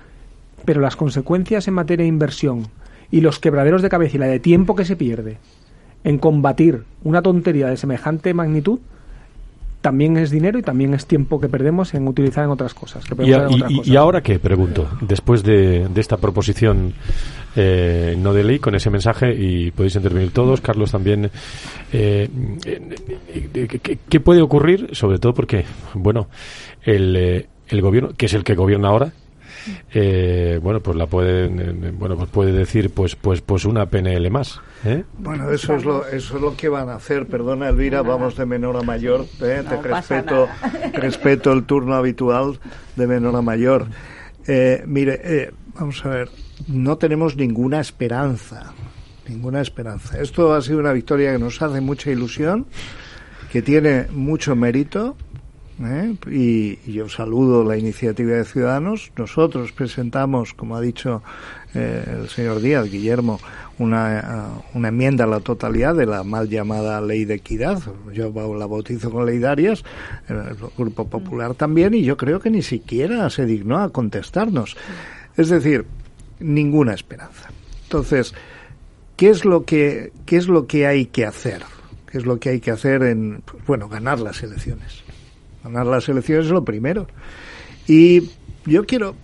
Pero las consecuencias en materia de inversión y los quebraderos de cabeza y la de tiempo que se pierde en combatir una tontería de semejante magnitud también es dinero y también es tiempo que perdemos en utilizar en otras cosas. que ¿Y, a- en otras y- cosas. y ahora qué? Pregunto. Después de, de esta proposición eh, no de ley, con ese mensaje, y podéis intervenir todos, Carlos también. eh, eh, eh, ¿qué, qué puede ocurrir? Sobre todo porque, bueno, el, eh, el gobierno, que es el que gobierna ahora, eh, bueno, pues la pueden, eh, bueno, pues puede decir, pues, pues, pues una PNL más. ¿eh? Bueno, eso es lo eso es lo que van a hacer. Perdona, Elvira, vamos de menor a mayor. ¿eh? Te No respeto, respeto el turno habitual de menor a mayor. Eh, mire, eh, vamos a ver, no tenemos ninguna esperanza, ninguna esperanza. Esto ha sido una victoria que nos hace mucha ilusión, que tiene mucho mérito. ¿Eh? Y, yo saludo la iniciativa de Ciudadanos. Nosotros presentamos, como ha dicho eh, el señor Díaz, Guillermo, una, eh, una enmienda a la totalidad de la mal llamada ley de equidad. Yo la bautizo con ley de Arias, el Grupo Popular también, y yo creo que ni siquiera se dignó a contestarnos. Es decir, ninguna esperanza. Entonces, ¿qué es lo que, qué es lo que hay que hacer? ¿Qué es lo que hay que hacer en, bueno, ganar las elecciones? Ganar las elecciones es lo primero. Y yo quiero,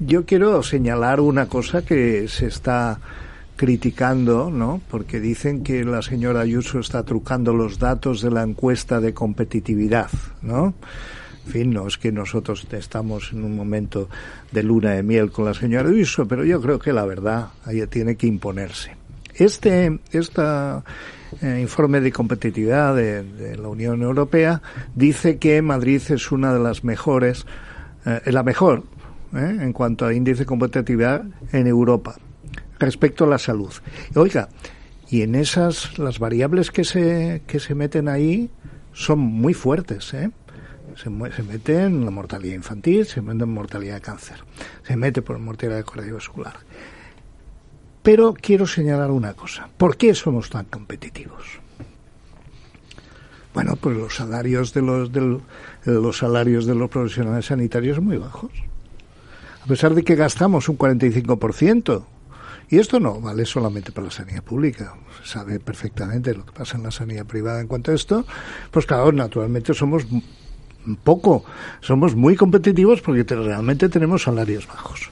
yo quiero señalar una cosa que se está criticando, ¿no? Porque dicen que la señora Ayuso está trucando los datos de la encuesta de competitividad, ¿no? En fin, no es que nosotros estamos en un momento de luna de miel con la señora Ayuso, pero yo creo que la verdad ahí tiene que imponerse. Este, esta eh, informe de competitividad de, la Unión Europea dice que Madrid es una de las mejores, eh, la mejor ¿eh? en cuanto a índice de competitividad en Europa respecto a la salud. Oiga, y en esas las variables que se que se meten ahí son muy fuertes, ¿eh? Se, se mete en la mortalidad infantil, se mete en mortalidad de cáncer, se mete por mortalidad cardiovascular. Pero quiero señalar una cosa. ¿Por qué somos tan competitivos? Bueno, pues los salarios de los, de salarios de los profesionales sanitarios son muy bajos. a pesar de que gastamos un 45%. Y esto no vale solamente para la sanidad pública. Se sabe perfectamente lo que pasa en la sanidad privada en cuanto a esto. Pues claro, naturalmente somos poco, somos muy competitivos porque realmente tenemos salarios bajos.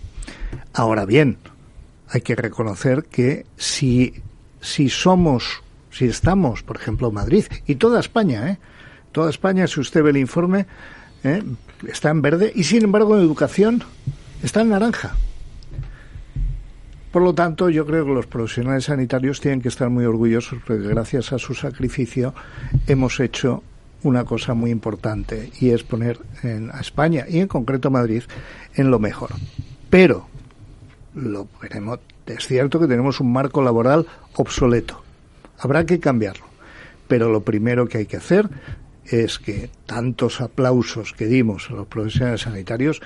Ahora bien, hay que reconocer que si, si somos, si estamos, por ejemplo, Madrid y toda España, ¿eh? toda España, si usted ve el informe, ¿eh? está en verde y sin embargo en educación está en naranja. Por lo tanto, yo creo que los profesionales sanitarios tienen que estar muy orgullosos porque gracias a su sacrificio hemos hecho una cosa muy importante y es poner a España y en concreto Madrid en lo mejor. Pero lo veremos, es cierto que tenemos un marco laboral obsoleto. Habrá que cambiarlo. Pero lo primero que hay que hacer es que tantos aplausos que dimos a los profesionales sanitarios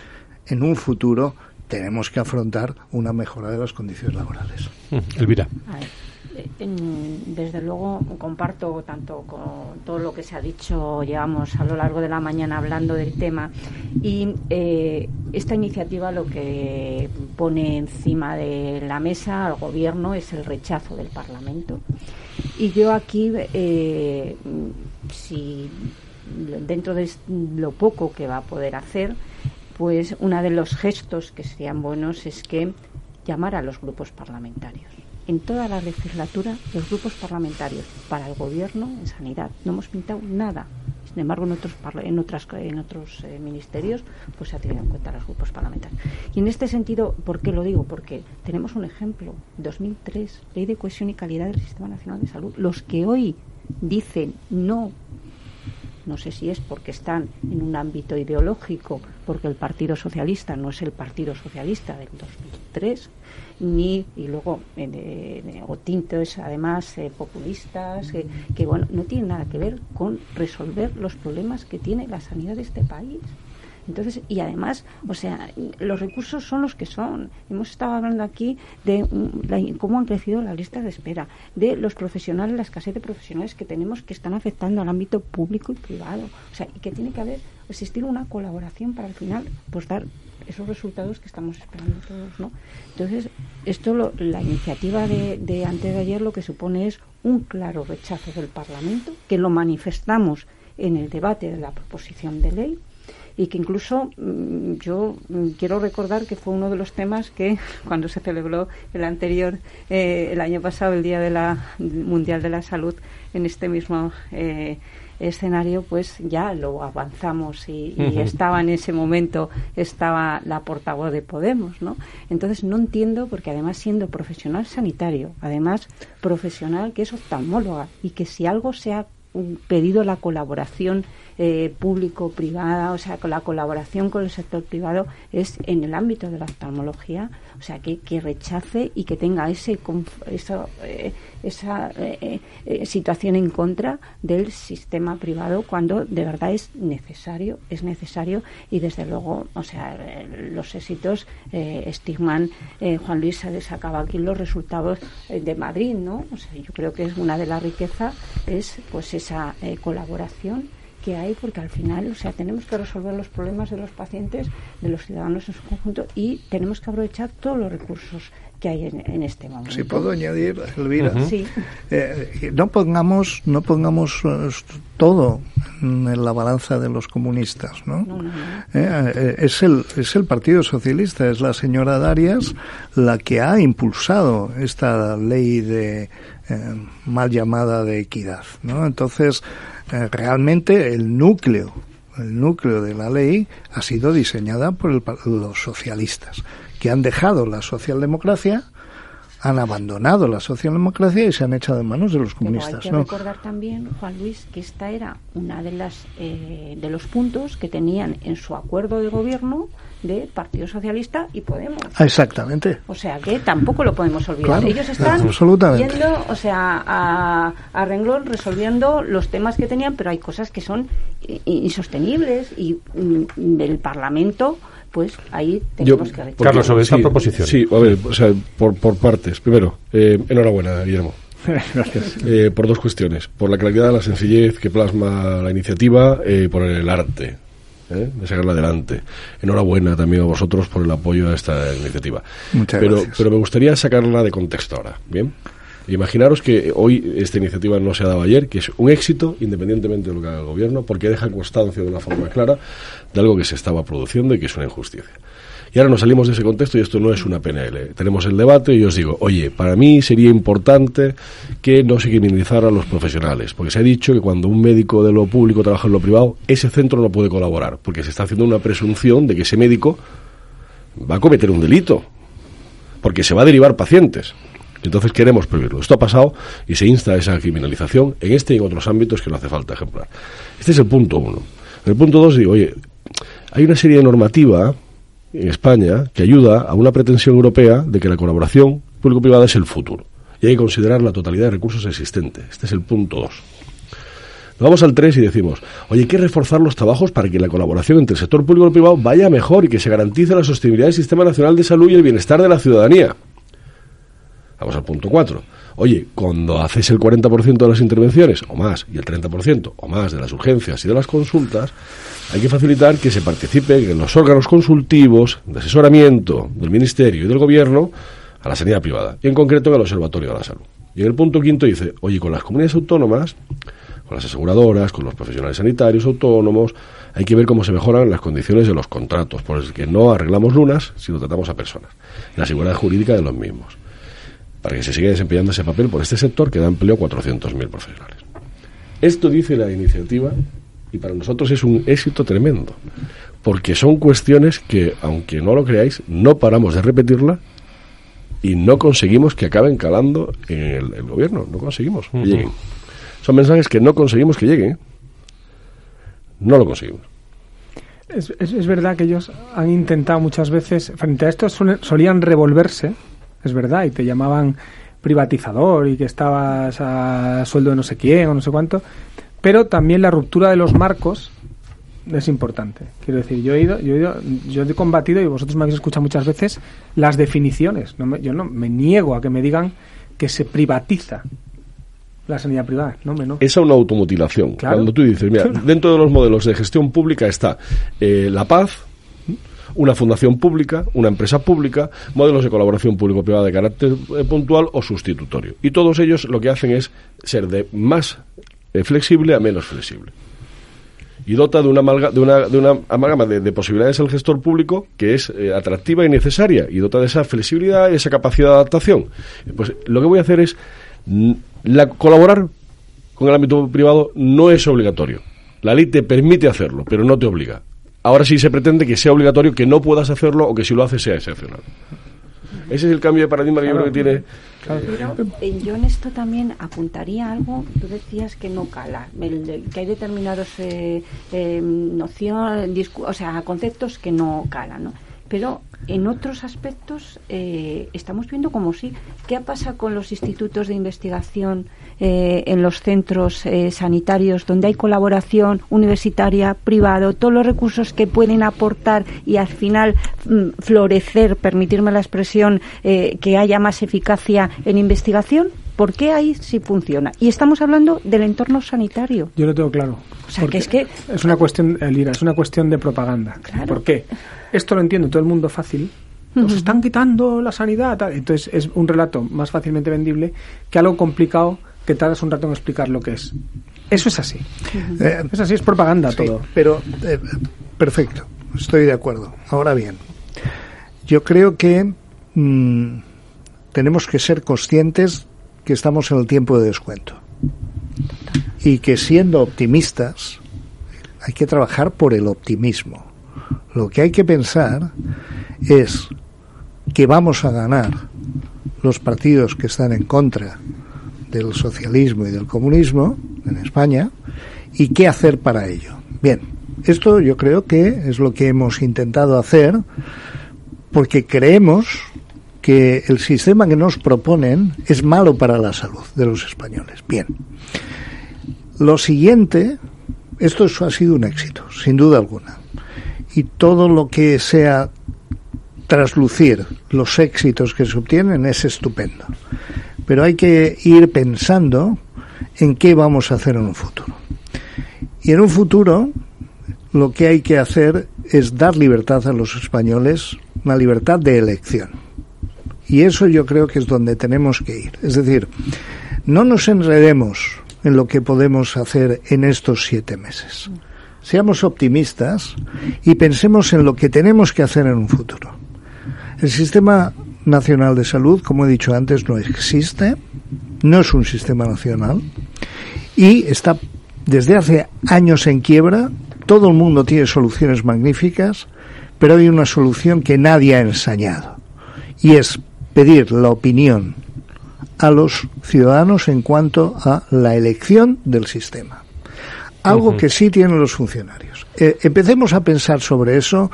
en un futuro tenemos que afrontar una mejora de las condiciones laborales. Elvira. Desde luego comparto tanto con todo lo que se ha dicho, llevamos a lo largo de la mañana hablando del tema y eh, esta iniciativa lo que pone encima de la mesa al gobierno es el rechazo del Parlamento. Y yo aquí, eh, si dentro de lo poco que va a poder hacer, pues uno de los gestos que serían buenos es que llamar a los grupos parlamentarios. En toda la legislatura, los grupos parlamentarios para el gobierno en sanidad no hemos pintado nada. Sin embargo, en otros, en otras, en otros eh, ministerios pues se ha tenido en cuenta los grupos parlamentarios. Y en este sentido, ¿por qué lo digo? Porque tenemos un ejemplo. 2003, Ley de Cohesión y Calidad del Sistema Nacional de Salud. Los que hoy dicen no no sé si es porque están en un ámbito ideológico, porque el Partido Socialista no es el Partido Socialista del 2003, ni, y luego, eh, o tintos además eh, populistas, que bueno, no tienen nada que ver con resolver los problemas que tiene la sanidad de este país. Entonces, y además, o sea, los recursos son los que son. Hemos estado hablando aquí de cómo han crecido las listas de espera, de los profesionales, la escasez de profesionales que tenemos que están afectando al ámbito público y privado. O sea, y que tiene que haber, existir una colaboración para al final, pues dar esos resultados que estamos esperando todos, ¿no? Entonces, esto, la iniciativa de, de antes de ayer lo que supone es un claro rechazo del Parlamento, que lo manifestamos en el debate de la proposición de ley, y que incluso mm, yo mm, quiero recordar que fue uno de los temas que cuando se celebró el anterior, eh, el año pasado, el Día de la Mundial de la Salud, en este mismo eh, escenario, pues ya lo avanzamos y, estaba en ese momento, estaba la portavoz de Podemos, ¿no? Entonces no entiendo, porque además siendo profesional sanitario, además profesional que es oftalmóloga y que si algo se ha pedido la colaboración eh, público-privada, o sea, con la colaboración con el sector privado es en el ámbito de la oftalmología, o sea, que, que rechace y que tenga ese, eh, esa eh, situación en contra del sistema privado cuando de verdad es necesario, es necesario y desde luego, o sea, los éxitos estigman, Juan Luis se sacaba aquí los resultados de Madrid, ¿no? O sea, yo creo que es una de las riquezas es pues esa colaboración que hay, porque al final, o sea, tenemos que resolver los problemas de los pacientes, de los ciudadanos en su conjunto y tenemos que aprovechar todos los recursos que hay en, este momento. Si puedo añadir, Elvira, eh, no pongamos, no pongamos eh, todo en la balanza de los comunistas, ¿no? Eh, es el es el Partido Socialista, es la señora Darias la que ha impulsado esta ley de mal llamada de equidad, ¿no? Entonces realmente el núcleo, el núcleo de la ley ha sido diseñada por los socialistas, que han dejado la socialdemocracia han abandonado la socialdemocracia y se han echado en manos de los comunistas. Pero hay que recordar también, Juan Luis, que esta era una de las eh, de los puntos que tenían en su acuerdo de gobierno de Partido Socialista y Podemos. Exactamente. O sea que tampoco lo podemos olvidar. Ellos están yendo, o sea, a, a, renglón resolviendo los temas que tenían, pero hay cosas que son insostenibles y mm, del Parlamento pues ahí tenemos que rechazar. Carlos, sobre esta proposición. Sí, a ver, o sea, por, por partes. Primero, eh, enhorabuena, Guillermo. Gracias. Eh, por dos cuestiones. Por la claridad, la sencillez que plasma la iniciativa, eh, por el arte. ¿Eh? de sacarla adelante. Enhorabuena también a vosotros por el apoyo a esta iniciativa. Muchas pero, gracias. pero me gustaría sacarla de contexto ahora, ¿bien? Imaginaros que hoy esta iniciativa no se ha dado ayer, que es un éxito, independientemente de lo que haga el gobierno, porque deja constancia de una forma clara de algo que se estaba produciendo y que es una injusticia. Y ahora nos salimos de ese contexto y esto no es una PNL. Tenemos el debate y yo os digo, oye, para mí sería importante que no se criminalizara a los profesionales, porque se ha dicho que cuando un médico de lo público trabaja en lo privado, ese centro no puede colaborar, porque se está haciendo una presunción de que ese médico va a cometer un delito, porque se va a derivar pacientes. Entonces queremos prohibirlo. Esto ha pasado y se insta a esa criminalización en este y en otros ámbitos que no hace falta ejemplar. Este es el punto uno. El punto dos digo, oye, hay una serie de normativa en España que ayuda a una pretensión europea de que la colaboración público-privada es el futuro. Y hay que considerar la totalidad de recursos existentes. Este es el punto dos. Nos vamos al 3 y decimos, oye, hay que reforzar los trabajos para que la colaboración entre el sector público y el privado vaya mejor y que se garantice la sostenibilidad del Sistema Nacional de Salud y el bienestar de la ciudadanía. Vamos al punto 4. Oye, cuando haces el 40% de las intervenciones, o más, y el 30%, o más, de las urgencias y de las consultas, hay que facilitar que se participe en los órganos consultivos de asesoramiento del Ministerio y del Gobierno a la sanidad privada, y en concreto en el Observatorio de la Salud. Y en el punto quinto dice, oye, con las comunidades autónomas, con las aseguradoras, con los profesionales sanitarios autónomos, hay que ver cómo se mejoran las condiciones de los contratos, por el que no arreglamos lunas, sino tratamos a personas. La seguridad jurídica de los mismos para que se siga desempeñando ese papel por este sector que da empleo a 400.000 profesionales. Esto dice la iniciativa y para nosotros es un éxito tremendo, porque son cuestiones que, aunque no lo creáis, no paramos de repetirla y no conseguimos que acaben calando en el, el gobierno, no conseguimos que lleguen. Son mensajes que no conseguimos que lleguen. No lo conseguimos. Es, es- es verdad que ellos han intentado muchas veces, frente a esto suelen- solían revolverse, es verdad, y te llamaban privatizador y que estabas a sueldo de no sé quién o no sé cuánto, pero también la ruptura de los marcos es importante. Quiero decir, yo he ido, yo he ido, yo he combatido y vosotros me habéis escuchado muchas veces las definiciones. No me- yo no me niego a que me digan que se privatiza la sanidad privada. No, me no. Esa es una automutilación. Claro. Cuando tú dices, mira, dentro de los modelos de gestión pública está eh, la paz, una fundación pública, una empresa pública, modelos de colaboración público-privada de carácter eh, puntual o sustitutorio. Y todos ellos lo que hacen es ser de más eh, flexible a menos flexible. Y dota de una, amalga- de una, de una amálgama de, de posibilidades al gestor público que es eh, atractiva y necesaria y dota de esa flexibilidad y esa capacidad de adaptación. Pues lo que voy a hacer es mm, la, colaborar con el ámbito privado no es obligatorio. La ley te permite hacerlo, pero no te obliga. Ahora sí se pretende que sea obligatorio, que no puedas hacerlo o que si lo haces sea excepcional. Ese es el cambio de paradigma que yo creo que tiene. Pero eh, yo en esto también apuntaría algo, tú decías que no cala, el de- que hay determinados eh, eh, noción, o sea, conceptos que no calan, ¿no? Pero en otros aspectos eh, estamos viendo como sí. ¿Qué pasa con los institutos de investigación eh, en los centros eh, sanitarios donde hay colaboración universitaria, privado, todos los recursos que pueden aportar y al final mm, florecer, permitirme la expresión, eh, que haya más eficacia en investigación? ¿Por qué ahí sí funciona? Y estamos hablando del entorno sanitario. Yo lo tengo claro. O sea, que es que- Es una cuestión, Elira, es una cuestión de propaganda. Claro. ¿Por qué? Esto lo entiende todo el mundo fácil. Nos están quitando la sanidad. tal. Entonces es un relato más fácilmente vendible que algo complicado que tardas un rato en explicar lo que es. Eso es así. Eh, Es así, es propaganda Sí, todo. pero eh, perfecto, estoy de acuerdo. Ahora bien, yo creo que mm, tenemos que ser conscientes que estamos en el tiempo de descuento y que siendo optimistas hay que trabajar por el optimismo. Lo que hay que pensar es que vamos a ganar los partidos que están en contra del socialismo y del comunismo en España y qué hacer para ello. Bien, esto yo creo que es lo que hemos intentado hacer porque creemos que el sistema que nos proponen es malo para la salud de los españoles. Bien. Lo siguiente, esto ha sido un éxito, sin duda alguna. Y todo lo que sea traslucir los éxitos que se obtienen es estupendo. Pero hay que ir pensando en qué vamos a hacer en un futuro. Y en un futuro, lo que hay que hacer es dar libertad a los españoles, una libertad de elección. Y eso yo creo que es donde tenemos que ir. Es decir, no nos enredemos en lo que podemos hacer en estos siete meses. Seamos optimistas y pensemos en lo que tenemos que hacer en un futuro. El Sistema Nacional de Salud, como he dicho antes, no existe, no es un sistema nacional y está desde hace años en quiebra. Todo el mundo tiene soluciones magníficas, pero hay una solución que nadie ha ensañado y es pedir la opinión a los ciudadanos en cuanto a la elección del sistema. Algo que sí tienen los funcionarios. Eh, empecemos a pensar sobre eso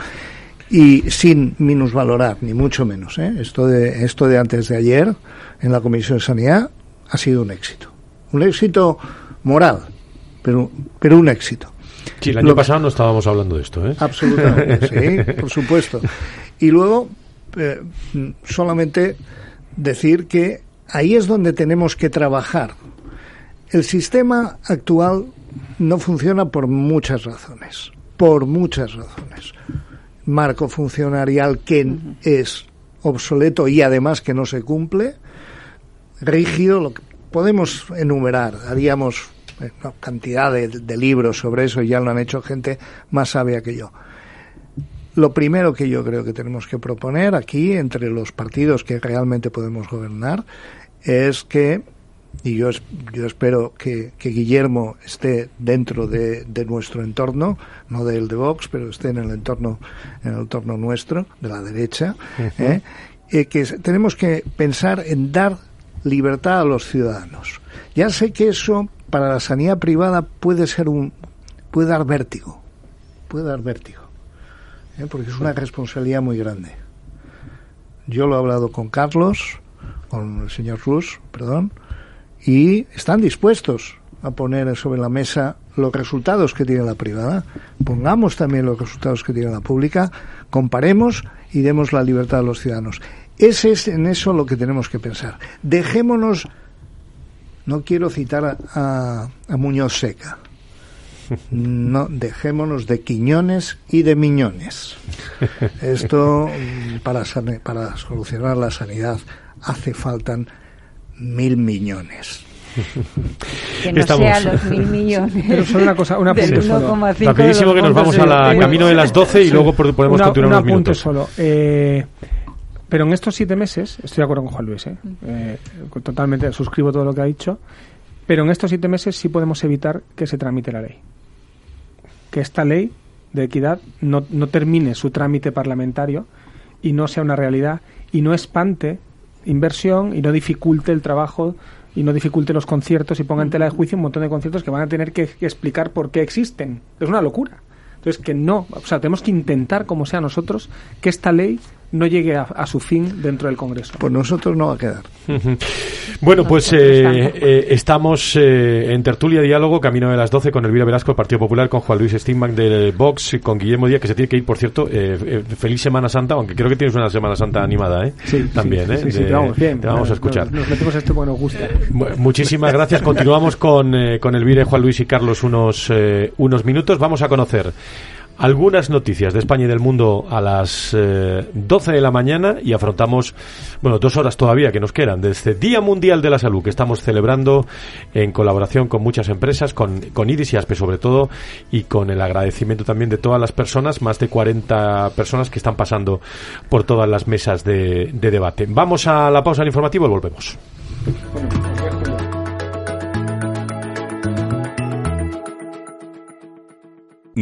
y sin minusvalorar, ni mucho menos. ¿eh? Esto, de, esto de antes de ayer en la Comisión de Sanidad ha sido un éxito. Un éxito moral, pero, pero un éxito. Sí, el año pasado no estábamos hablando de esto, ¿eh? Absolutamente, sí, por supuesto. Y luego, eh, solamente decir que ahí es donde tenemos que trabajar. El sistema actual no funciona por muchas razones, por muchas razones. Marco funcionarial que es obsoleto y además que no se cumple, rígido, lo que podemos enumerar, haríamos eh, cantidad de, de libros sobre eso y ya lo han hecho gente más sabia que yo. Lo primero que yo creo que tenemos que proponer aquí, entre los partidos que realmente podemos gobernar, es que, y yo, yo espero que, que Guillermo esté dentro de, de, nuestro entorno, no del de Vox, pero esté en el entorno, en el entorno nuestro, de la derecha, uh -huh. ¿eh? Eh, que tenemos que pensar en dar libertad a los ciudadanos. Ya sé que eso para la sanidad privada puede ser un puede dar vértigo, puede dar vértigo, ¿eh? porque es una responsabilidad muy grande. Yo lo he hablado con Carlos, con el señor Rus, perdón, y están dispuestos a poner sobre la mesa los resultados que tiene la privada, pongamos también los resultados que tiene la pública, comparemos y demos la libertad a los ciudadanos. Ese es en eso lo que tenemos que pensar. Dejémonos, no quiero citar a, a, Muñoz Seca, no dejémonos de quiñones y de miñones. Esto para, para solucionar la sanidad hace faltan mil millones. Que no Estamos. sea los mil millones. Pero solo una cosa, una del apunte solo. 1,5 Rapidísimo que nos vamos a la camino de las 12 y luego podemos una, continuar un unos minutos. solo. Eh, pero en estos siete meses, estoy de acuerdo con Juan Luis, ¿eh? Eh, totalmente suscribo todo lo que ha dicho, pero en estos siete meses sí podemos evitar que se tramite la ley. Que esta ley de equidad no, no termine su trámite parlamentario y no sea una realidad y no espante inversión y no dificulte el trabajo y no dificulte los conciertos y ponga en tela de juicio un montón de conciertos que van a tener que, explicar por qué existen. Es una locura. Entonces, que no, o sea, tenemos que intentar, como sea nosotros, que esta ley no llegue a, a, su fin dentro del Congreso. Pues nosotros no va a quedar. bueno, pues eh, eh, estamos eh, en tertulia diálogo, camino de las 12 con Elvira Velasco, el Partido Popular, con Juan Luis Stigman del Vox, con Guillermo Díaz, que se tiene que ir, por cierto, eh, feliz Semana Santa, aunque creo que tienes una Semana Santa animada, ¿eh? Sí, También, sí, ¿eh? Sí, sí, De, te vamos bien. Te vamos a escuchar. Nos, nos metemos esto porque nos gusta. Muchísimas gracias. Continuamos con, con Elvira, Juan Luis y Carlos unos, unos minutos. Vamos a conocer algunas noticias de España y del mundo a las eh, 12 de la mañana y afrontamos, bueno, dos horas todavía que nos quedan de este Día Mundial de la Salud que estamos celebrando en colaboración con muchas empresas, con, con IRIS y ASPE sobre todo, y con el agradecimiento también de todas las personas, más de 40 personas que están pasando por todas las mesas de, de debate. Vamos a la pausa del informativo y volvemos.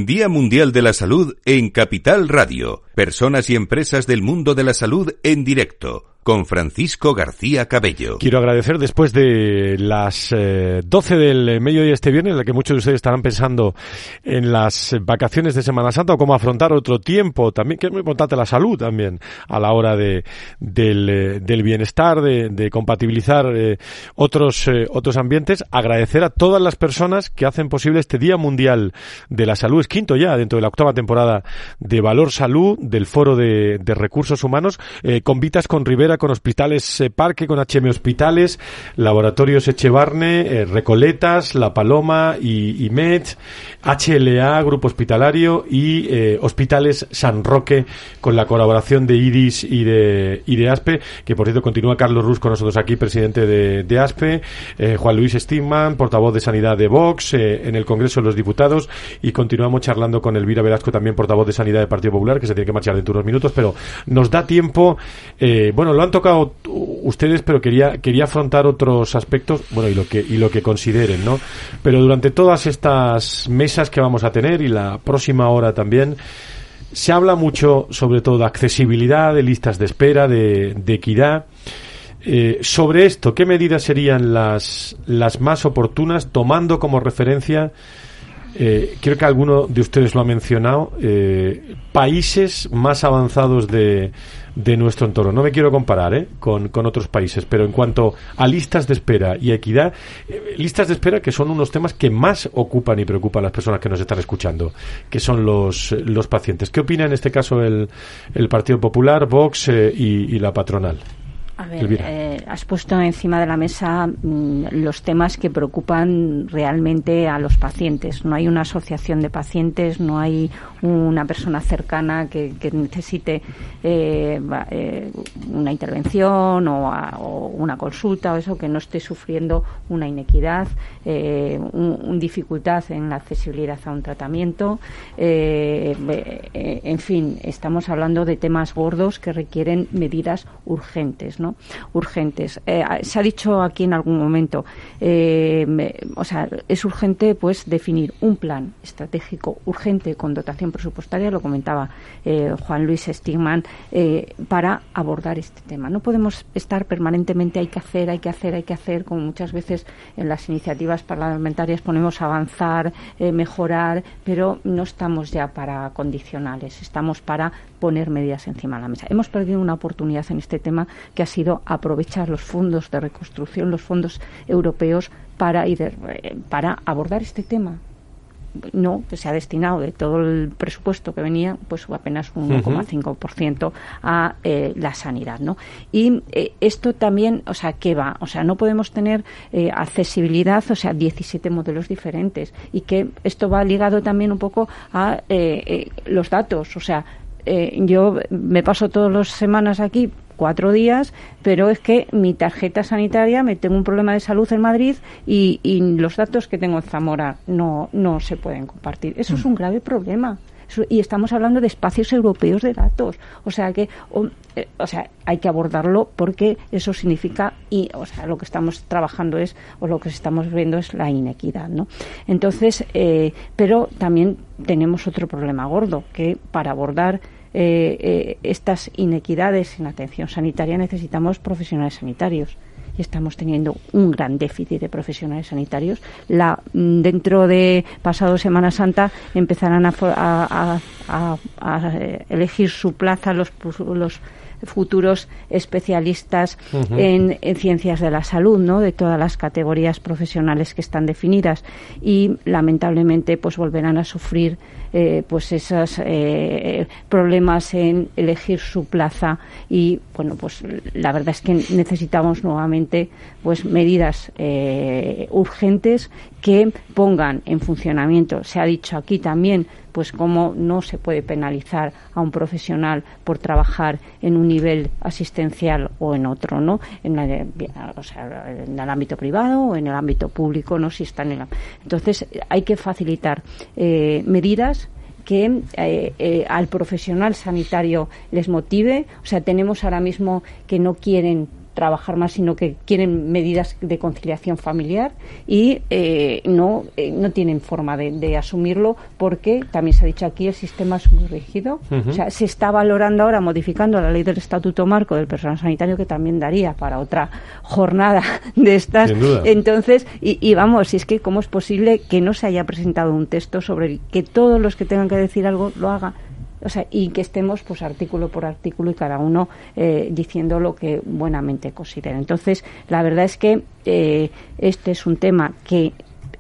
Día Mundial de la Salud en Capital Radio. Personas y empresas del mundo de la salud en directo con Francisco García Cabello. Quiero agradecer después de las eh, 12 del mediodía este viernes, en la que muchos de ustedes estarán pensando en las vacaciones de Semana Santa o cómo afrontar otro tiempo, también que es muy importante la salud también a la hora de, del, eh, del bienestar, de, compatibilizar eh, otros, eh, otros ambientes. Agradecer a todas las personas que hacen posible este Día Mundial de la Salud. Es quinto ya dentro de la octava temporada de Valor Salud del Foro de, Recursos Humanos, con Vitas con Rivera con Hospitales eh, Parque, con HM Hospitales, Laboratorios Echevarne, eh, Recoletas, La Paloma y, y Med, HLA, Grupo Hospitalario y eh, Hospitales San Roque, con la colaboración de IDIS y de, y de ASPE, que por cierto continúa Carlos Ruz con nosotros aquí, presidente de, de ASPE, Juan Luis Stigman, portavoz de Sanidad de Vox, en el Congreso de los Diputados, y continuamos charlando con Elvira Velasco, también portavoz de Sanidad del Partido Popular, que se tiene que marchar dentro de unos minutos, pero nos da tiempo, bueno, tocado ustedes, pero quería, quería afrontar otros aspectos, bueno, y lo que, y lo que consideren, ¿no? Pero durante todas estas mesas que vamos a tener y la próxima hora también, se habla mucho, sobre todo, de accesibilidad, de listas de espera, de, equidad. Eh, sobre esto, ¿qué medidas serían las, las más oportunas, tomando como referencia eh, creo que alguno de ustedes lo ha mencionado, eh, países más avanzados de, de, nuestro entorno. No me quiero comparar eh, con, con, otros países, pero en cuanto a listas de espera y equidad, eh, listas de espera que son unos temas que más ocupan y preocupan a las personas que nos están escuchando, que son los, los pacientes. ¿Qué opina en este caso el, el Partido Popular, Vox y, y la patronal? A ver, eh, has puesto encima de la mesa mm, los temas que preocupan realmente a los pacientes. No hay una asociación de pacientes, no hay una persona cercana que, necesite eh, eh, una intervención o, una consulta o eso que no esté sufriendo una inequidad, una dificultad en la accesibilidad a un tratamiento. en fin, estamos hablando de temas gordos que requieren medidas urgentes, ¿no? Urgentes. Eh, se ha dicho aquí en algún momento, eh, o sea, es urgente pues definir un plan estratégico urgente con dotación presupuestaria, lo comentaba eh, Juan Luis Stigman, para abordar este tema. No podemos estar permanentemente hay que hacer, hay que hacer, hay que hacer, como muchas veces en las iniciativas parlamentarias ponemos avanzar, mejorar, pero no estamos ya para condicionales, estamos para poner medidas encima de la mesa. Hemos perdido una oportunidad en este tema que ha sido aprovechar los fondos de reconstrucción, los fondos europeos para, eh, para abordar este tema. No que se ha destinado de todo el presupuesto que venía pues apenas un 1,5% a eh, la sanidad no y eh, esto también o sea qué va o sea no podemos tener accesibilidad o sea 17 modelos diferentes y que esto va ligado también un poco a los datos o sea eh, yo me paso todas las semanas aquí cuatro días, pero es que mi tarjeta sanitaria, me tengo un problema de salud en Madrid y, los datos que tengo en Zamora no, no se pueden compartir. Eso es un grave problema. Y estamos hablando de espacios europeos de datos. O sea que, o, eh, sea, hay que abordarlo porque eso significa, y, o sea, lo que estamos trabajando es, o lo que estamos viendo es la inequidad, ¿no? Entonces, eh, pero también tenemos otro problema gordo, que para abordar eh, eh, estas inequidades en atención sanitaria necesitamos profesionales sanitarios y estamos teniendo un gran déficit de profesionales sanitarios. La, mm, dentro de pasado Semana Santa empezarán a, eh, elegir su plaza los, los futuros especialistas en, ciencias de la salud, ¿no? De todas las categorías profesionales que están definidas y lamentablemente pues volverán a sufrir eh, pues esos eh, problemas en elegir su plaza y bueno pues la verdad es que necesitamos nuevamente pues medidas eh, urgentes que pongan en funcionamiento se ha dicho aquí también pues cómo no se puede penalizar a un profesional por trabajar en un nivel asistencial o en otro, ¿no? En, en el ámbito privado o en el ámbito público, ¿no? Si están en Entonces, hay que facilitar eh, medidas que eh, eh, al profesional sanitario les motive. O sea, tenemos ahora mismo que no quieren trabajar más, sino que quieren medidas de conciliación familiar y eh, no, eh, no tienen forma de, asumirlo porque, también se ha dicho aquí, el sistema es muy rígido. O sea, se está valorando ahora, modificando la ley del Estatuto Marco del Personal Sanitario, que también daría para otra jornada de estas. Entonces, y, y vamos, si es que cómo es posible que no se haya presentado un texto sobre el que todos los que tengan que decir algo lo hagan o sea, y que estemos pues artículo por artículo y cada uno eh, diciendo lo que buenamente considera. Entonces, la verdad es que eh, este es un tema que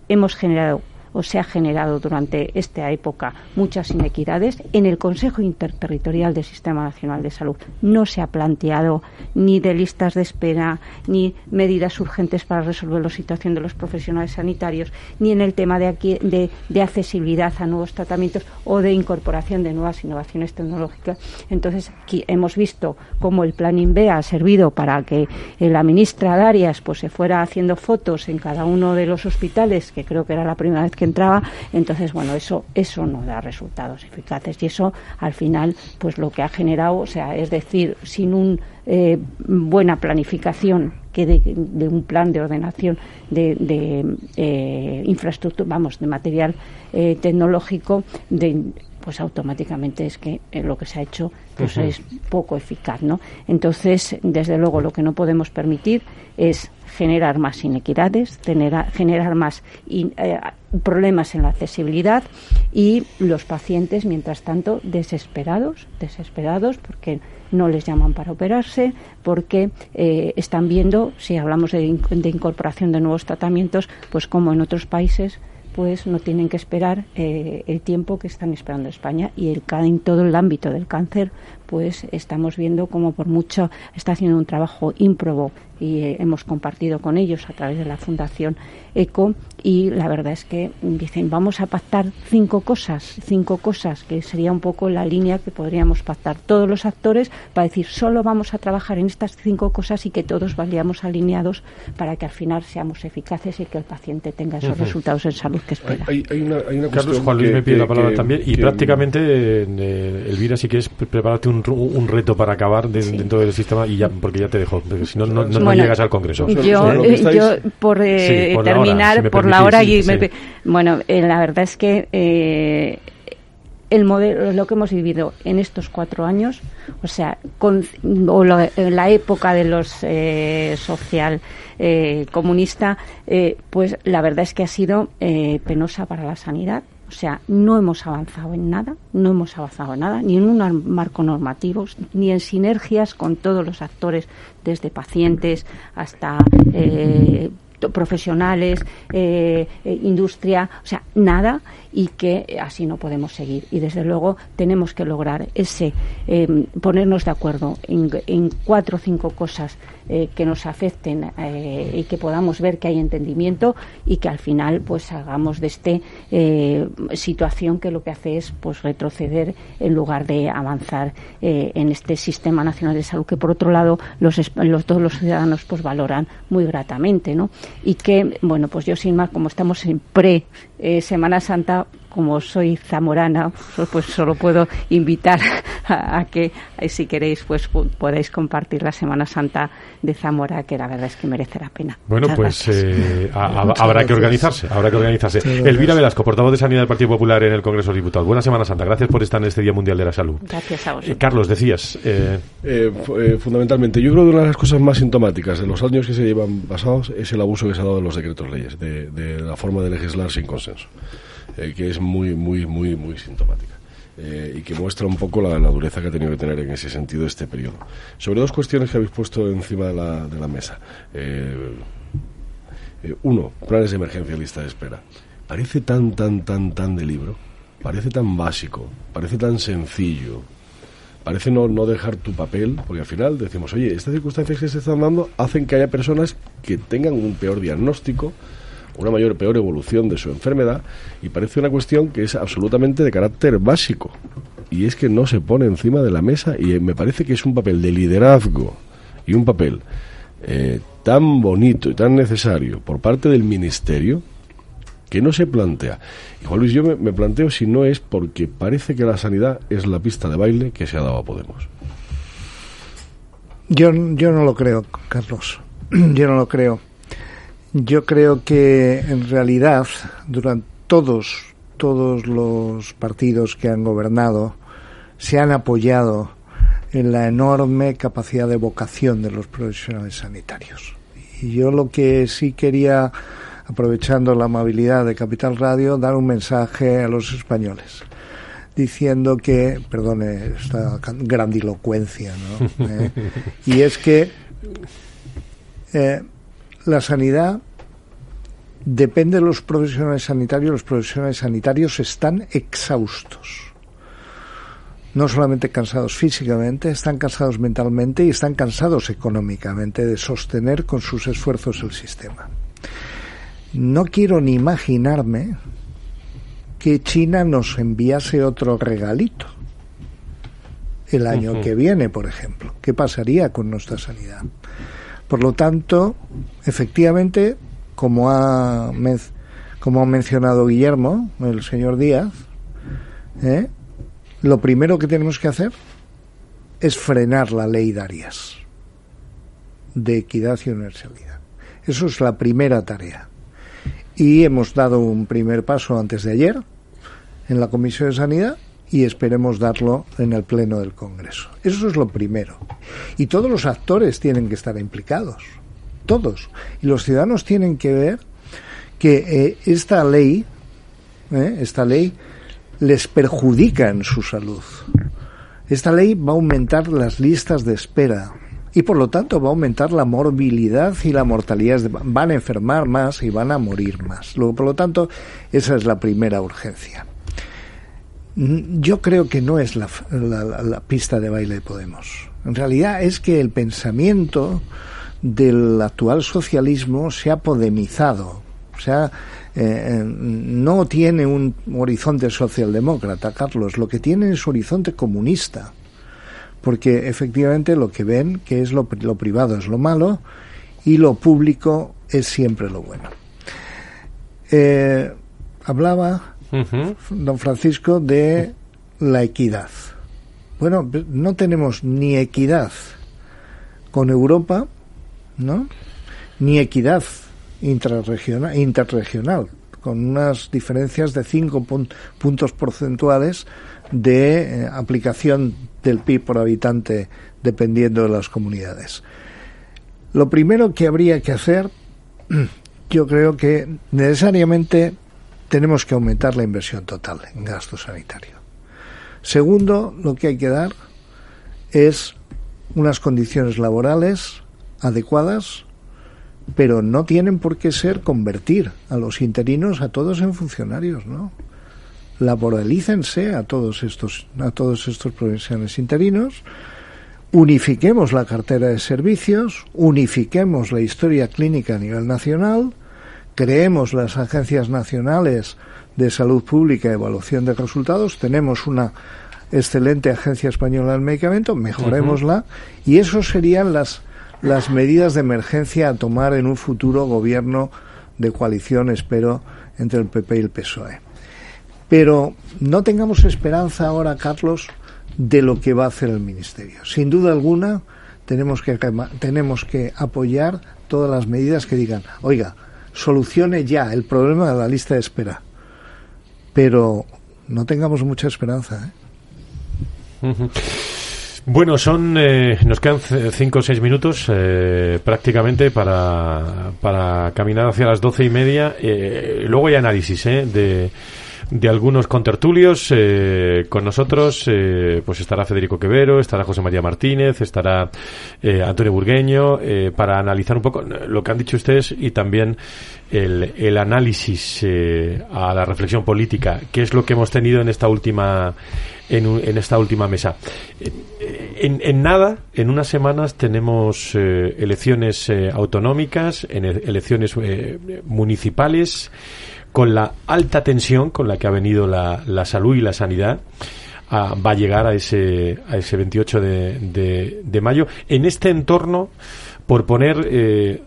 hemos generado o se ha generado durante esta época muchas inequidades. En el Consejo Interterritorial del Sistema Nacional de Salud no se ha planteado ni de listas de espera, ni medidas urgentes para resolver la situación de los profesionales sanitarios, ni en el tema de, de, accesibilidad a nuevos tratamientos o de incorporación de nuevas innovaciones tecnológicas. Entonces, aquí hemos visto cómo el Plan INVEA ha servido para que la ministra Darias pues, se fuera haciendo fotos en cada uno de los hospitales, que creo que era la primera vez que entraba. Entonces, bueno, eso, eso no da resultados eficaces. Y eso, al final, pues lo que ha generado, o sea, es decir, sin una eh, buena planificación que de, un plan de ordenación de, eh, infraestructura, vamos, de material eh, tecnológico, de, pues automáticamente es que eh, lo que se ha hecho pues es poco eficaz, ¿no? Entonces, desde luego, lo que no podemos permitir es generar más inequidades, generar más problemas en la accesibilidad y los pacientes, mientras tanto, desesperados, desesperados porque no les llaman para operarse, porque eh, están viendo, si hablamos de, incorporación de nuevos tratamientos, pues como en otros países pues no tienen que esperar eh, el tiempo que están esperando España y el, en todo el ámbito del cáncer pues estamos viendo como por mucho está haciendo un trabajo ímprobo y eh, hemos compartido con ellos a través de la Fundación ECO y la verdad es que dicen vamos a pactar cinco cosas, cinco cosas que sería un poco la línea que podríamos pactar todos los actores para decir solo vamos a trabajar en estas cinco cosas y que todos vayamos alineados para que al final seamos eficaces y que el paciente tenga esos resultados en salud que espera. Hay, una, Carlos Juan Luis me pide la palabra también y prácticamente eh, Elvira si quieres prepárate un, un reto para acabar dentro del sistema y ya porque ya te dejo si no, no, no, llegas al Congreso. Yo, yo por, eh, terminar por la hora y bueno, eh, la verdad es que eh, el modelo, lo que hemos vivido en estos cuatro años, o sea, con, o la época de los social comunista, pues la verdad es que ha sido penosa para la sanidad. O sea, no hemos avanzado en nada, no hemos avanzado en nada, ni en un marco normativo, ni en sinergias con todos los actores, desde pacientes hasta eh, profesionales, eh, eh, industria, o sea, nada y que así no podemos seguir. Y desde luego tenemos que lograr ese em, ponernos de acuerdo en, cuatro o cinco cosas eh, que nos afecten y que podamos ver que hay entendimiento y que al final pues hagamos de este situación que lo que hace es pues retroceder en lugar de avanzar en este sistema nacional de salud que por otro lado los, los, todos los ciudadanos pues valoran muy gratamente, ¿no? Y que, bueno, pues yo sin más, como estamos en pre eh, Semana Santa, como soy zamorana, pues solo puedo invitar a, que, eh, si queréis, pues podáis compartir la Semana Santa de Zamora, que la verdad es que merece la pena. Bueno, pues eh, habrá que organizarse, habrá que organizarse. Elvira Velasco, portavoz de Sanidad del Partido Popular en el Congreso de Diputados. Buena Semana Santa, gracias por estar en este Día Mundial de la Salud. Gracias a vosotros. Carlos, decías. fundamentalmente, yo creo que una de las cosas más sintomáticas de los años que se llevan pasados es el abuso que se ha dado de los decretos leyes, de la forma de legislar sin consenso. Eh, que es muy, muy, muy, muy sintomática. Eh, y que muestra un poco la, dureza que ha tenido que tener en ese sentido este periodo. Sobre dos cuestiones que habéis puesto encima de la, de la mesa. Eh, uno, planes de emergencia lista de espera. Parece tan, tan, tan, tan de libro, parece tan básico, parece tan sencillo, parece no, no dejar tu papel, porque al final decimos, oye, estas circunstancias que se están dando hacen que haya personas que tengan un peor diagnóstico, una mayor peor evolución de su enfermedad y parece una cuestión que es absolutamente de carácter básico y es que no se pone encima de la mesa y me parece que es un papel de liderazgo y un papel eh, tan bonito y tan necesario por parte del ministerio que no se plantea. Y Juan Luis, yo me, me planteo si no es porque parece que la sanidad es la pista de baile que se ha dado a Podemos. Yo, yo no lo creo, Carlos. Yo no lo creo. Yo creo que en realidad durante todos todos los partidos que han gobernado se han apoyado en la enorme capacidad de vocación de los profesionales sanitarios. Y yo lo que sí quería, aprovechando la amabilidad de Capital Radio, dar un mensaje a los españoles diciendo que, perdone esta grandilocuencia, ¿no? ¿Eh? y es que eh, la sanidad depende de los profesionales sanitarios, los profesionales sanitarios están exhaustos. No solamente cansados físicamente, están cansados mentalmente y están cansados económicamente de sostener con sus esfuerzos el sistema. No quiero ni imaginarme que China nos enviase otro regalito el año que viene, por ejemplo. ¿Qué pasaría con nuestra sanidad? Por lo tanto, efectivamente, como ha, como ha mencionado Guillermo, el señor Díaz, ¿eh? lo primero que tenemos que hacer es frenar la ley Darias de equidad y universalidad. Eso es la primera tarea. Y hemos dado un primer paso antes de ayer en la Comisión de Sanidad y esperemos darlo en el Pleno del Congreso. Eso es lo primero. Y todos los actores tienen que estar implicados todos. Y los ciudadanos tienen que ver que eh, esta ley, eh, esta ley les perjudica en su salud. Esta ley va a aumentar las listas de espera y por lo tanto va a aumentar la morbilidad y la mortalidad. Van a enfermar más y van a morir más. Luego, por lo tanto, esa es la primera urgencia. Mm, yo creo que no es la, la pista de baile de Podemos. En realidad es que el pensamiento del actual socialismo se ha podemizado, o sea, eh, no tiene un horizonte socialdemócrata, Carlos, lo que tiene es horizonte comunista, porque efectivamente lo que ven que es lo, privado es lo malo y lo público es siempre lo bueno. Eh, hablaba don Francisco de la equidad. Bueno, no tenemos ni equidad con Europa, ¿no? Ni equidad interregional, con unas diferencias de cinco puntos porcentuales de eh, aplicación del PIB por habitante dependiendo de las comunidades. Lo primero que habría que hacer, yo creo que necesariamente tenemos que aumentar la inversión total en gasto sanitario. Segundo, lo que hay que dar es unas condiciones laborales adecuadas, pero no tienen por qué ser convertir a los interinos a todos en funcionarios, ¿no? Laboralícense a todos estos a todos estos profesionales interinos, unifiquemos la cartera de servicios, unifiquemos la historia clínica a nivel nacional, creemos las agencias nacionales de salud pública y evaluación de resultados, tenemos una excelente agencia española del medicamento, mejorémosla y eso serían las las medidas de emergencia a tomar en un futuro gobierno de coalición, espero, entre el PP y el PSOE. Pero no tengamos esperanza ahora, Carlos, de lo que va a hacer el Ministerio. Sin duda alguna, tenemos que, tenemos que apoyar todas las medidas que digan, oiga, solucione ya el problema de la lista de espera. Pero no tengamos mucha esperanza. ¿eh? Bueno, son eh, nos quedan cinco o seis minutos eh, prácticamente para, para caminar hacia las doce y media. Eh, luego hay análisis de, de algunos contertulios. con nosotros pues estará Federico Quevero, estará José María Martínez, estará Antonio Burgueño para analizar un poco lo que han dicho ustedes y también el, el análisis a la reflexión política, que es lo que hemos tenido en esta última en, en esta última mesa. En, en, nada, en unas semanas tenemos eh, elecciones eh, autonómicas, en elecciones eh, municipales, con la alta tensión con la que ha venido la, la salud y la sanidad. va a llegar a ese, a ese 28 de, de, mayo. En este entorno, por poner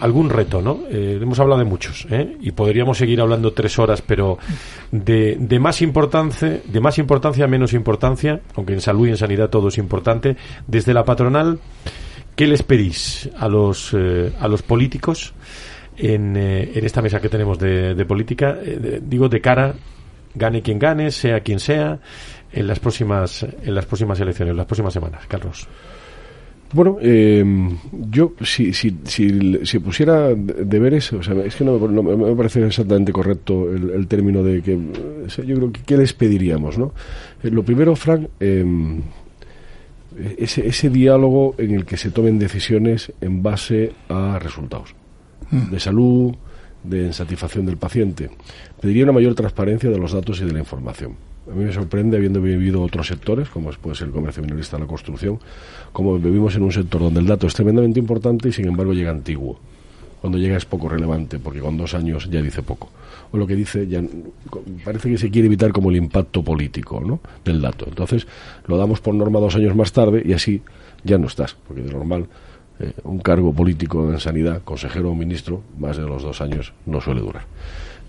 algún reto, ¿no? Eh, hemos hablado de muchos, ¿eh? Y podríamos seguir hablando tres horas, pero de, de, más importancia, de más importancia a menos importancia, aunque en salud y en sanidad todo es importante, desde la patronal, ¿qué les pedís a los, eh, a los políticos en, en, esta mesa que tenemos de, de política? digo, de cara, gane quien gane, sea quien sea, en las próximas, en las próximas elecciones, en las próximas semanas, Carlos. Bueno, eh, yo si, si, si, pusiera deberes, o sea, es que no, me parece exactamente correcto el, término de que yo creo que ¿qué les pediríamos, ¿no? Eh, lo primero, Frank, em, ese, ese diálogo en el que se tomen decisiones en base a resultados. De salud, de insatisfacción del paciente. Pediría una mayor transparencia de los datos y de la información. A mí me sorprende, habiendo vivido otros sectores, como puede ser el comercio minorista, la construcción, como vivimos en un sector donde el dato es tremendamente importante y sin embargo llega antiguo. Cuando llega es poco relevante, porque con dos años ya dice poco. O lo que dice ya parece que se quiere evitar como el impacto político ¿no? del dato. Entonces lo damos por norma dos años más tarde y así ya no estás, porque de normal eh, un cargo político en sanidad, consejero o ministro, más de los dos años no suele durar.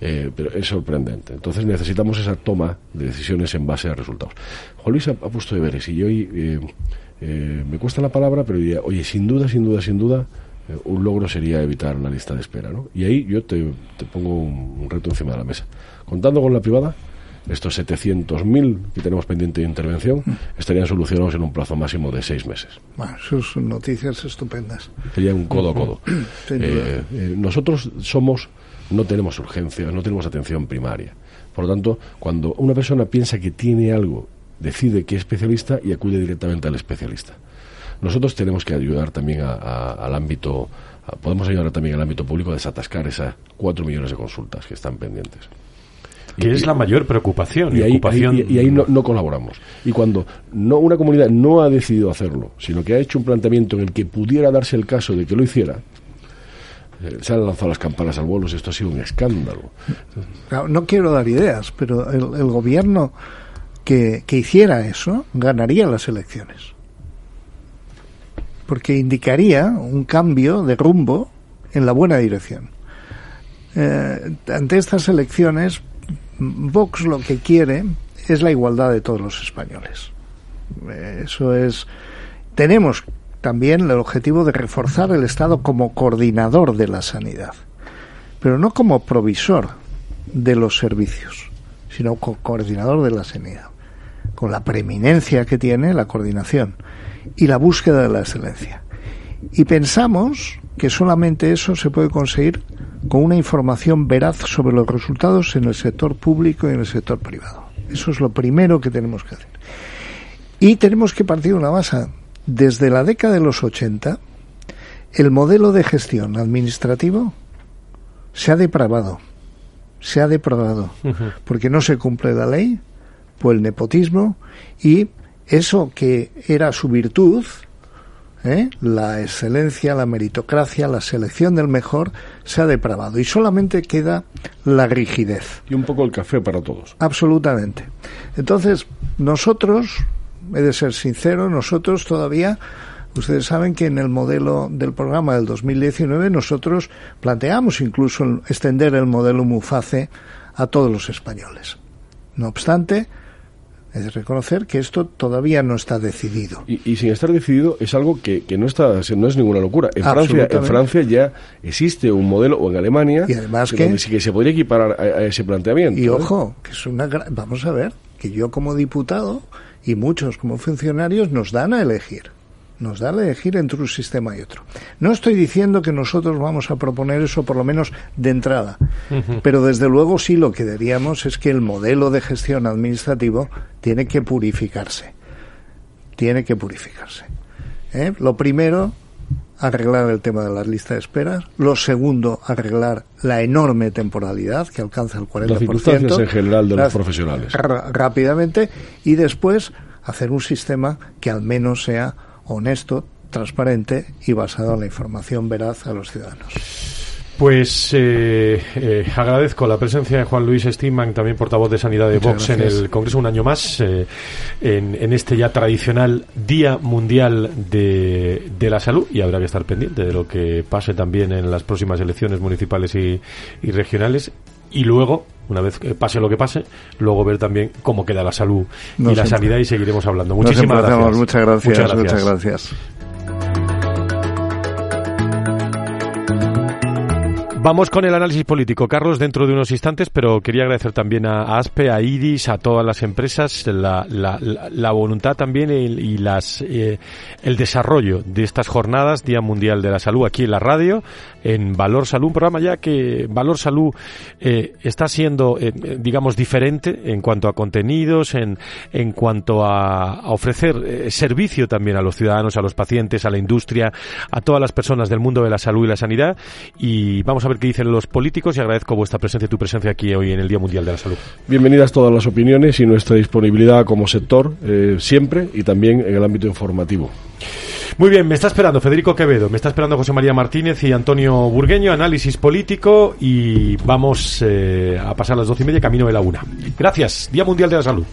Eh, pero es sorprendente. Entonces necesitamos esa toma de decisiones en base a resultados. Juan Luis ha, puesto deberes y hoy eh, me cuesta la palabra, pero diría, oye, sin duda, sin duda, sin duda, un logro sería evitar la lista de espera. ¿no? Y ahí yo te, pongo un reto encima de la mesa. Contando con la privada, estos 700.000 que tenemos pendiente de intervención mm. estarían solucionados en un plazo máximo de seis meses. Bueno, sus noticias estupendas. Sería un codo a codo. Eh, eh, nosotros somos, no tenemos urgencia, no tenemos atención primaria. Por lo tanto, cuando una persona piensa que tiene algo, decide que es especialista y acude directamente al especialista. Nosotros tenemos que ayudar también al ámbito, podemos ayudar también al ámbito público a desatascar esas cuatro millones de consultas que están pendientes que es la mayor preocupación y, ahí, y, ahí no, colaboramos. Y cuando no una comunidad no ha decidido hacerlo sino que ha hecho un planteamiento en el que pudiera darse el caso de que lo hiciera eh, se han lanzado las campanas al vuelo esto ha sido un escándalo. No quiero dar ideas pero el, gobierno que, que hiciera eso ganaría las elecciones. Porque indicaría un cambio de rumbo en la buena dirección. Eh, ante estas elecciones Vox lo que quiere es la igualdad de todos los españoles. Eso es. Tenemos también el objetivo de reforzar el Estado como coordinador de la sanidad, pero no como provisor de los servicios, sino como coordinador de la sanidad, con la preeminencia que tiene la coordinación y la búsqueda de la excelencia. Y pensamos que solamente eso se puede conseguir con una información veraz sobre los resultados en el sector público y en el sector privado. Eso es lo primero que tenemos que hacer. Y tenemos que partir de una base. Desde la década de los 80, el modelo de gestión administrativo se ha depravado. Se ha depravado. Porque no se cumple la ley, por el nepotismo, y eso que era su virtud, ¿eh? la excelencia, la meritocracia, la selección del mejor se ha depravado y solamente queda la rigidez. Y un poco el café para todos. Absolutamente. Entonces, nosotros, he de ser sincero, nosotros todavía Ustedes saben que en el modelo del programa del 2019 nosotros planteamos incluso extender el modelo MUFACE a todos los españoles. No obstante, es reconocer que esto todavía no está decidido. Y, sin estar decidido es algo que, no está no es ninguna locura. En Francia, en Francia ya existe un modelo, o en Alemania, y además que, donde sí que se podría equiparar a, ese planteamiento. Y ¿eh? ojo, que es una vamos a ver, que yo como diputado y muchos como funcionarios nos dan a elegir nos da a elegir entre un sistema y otro. No estoy diciendo que nosotros vamos a proponer eso por lo menos de entrada, pero desde luego sí lo que diríamos es que el modelo de gestión administrativo tiene que purificarse. Tiene que purificarse. ¿Eh? Lo primero, arreglar el tema de las listas de espera. Lo segundo, arreglar la enorme temporalidad que alcanza el 40%. Las circunstancias en general de los profesionales. Rápidamente. Y después, hacer un sistema que al menos sea honesto, transparente y basado en la información veraz a los ciudadanos. Pues eh, eh, agradezco la presencia de Juan Luis Stigman, también portavoz de Sanidad de Vox en el Congreso un año más, eh, en, este ya tradicional Día Mundial de, la Salud y habrá que estar pendiente de lo que pase también en las próximas elecciones municipales y, regionales y luego, una vez que pase lo que pase, luego ver también cómo queda la salud y la sanidad y seguiremos hablando. Muchísimas gracias. Muchas gracias. Muchas gracias. Vamos con el análisis político, Carlos, dentro de unos instantes, pero quería agradecer también a ASPE, a IRIS, a todas las empresas, la, la, la voluntad también y, las, eh, el desarrollo de estas jornadas, Día Mundial de la Salud, aquí en la radio, en Valor Salud, un programa ya que Valor Salud eh, está siendo, eh, digamos, diferente en cuanto a contenidos, en, en cuanto a, ofrecer servicio también a los ciudadanos, a los pacientes, a la industria, a todas las personas del mundo de la salud y la sanidad. Y vamos a ver ver qué dicen los políticos y agradezco vuestra presencia y tu presencia aquí hoy en el Día Mundial de la Salud. Bienvenidas todas las opiniones y nuestra disponibilidad como sector eh, siempre y también en el ámbito informativo. Muy bien, me está esperando Federico Quevedo, me está esperando José María Martínez y Antonio Burgueño, análisis político y vamos eh, a pasar las doce y media camino de la una. Gracias, Día Mundial de la Salud.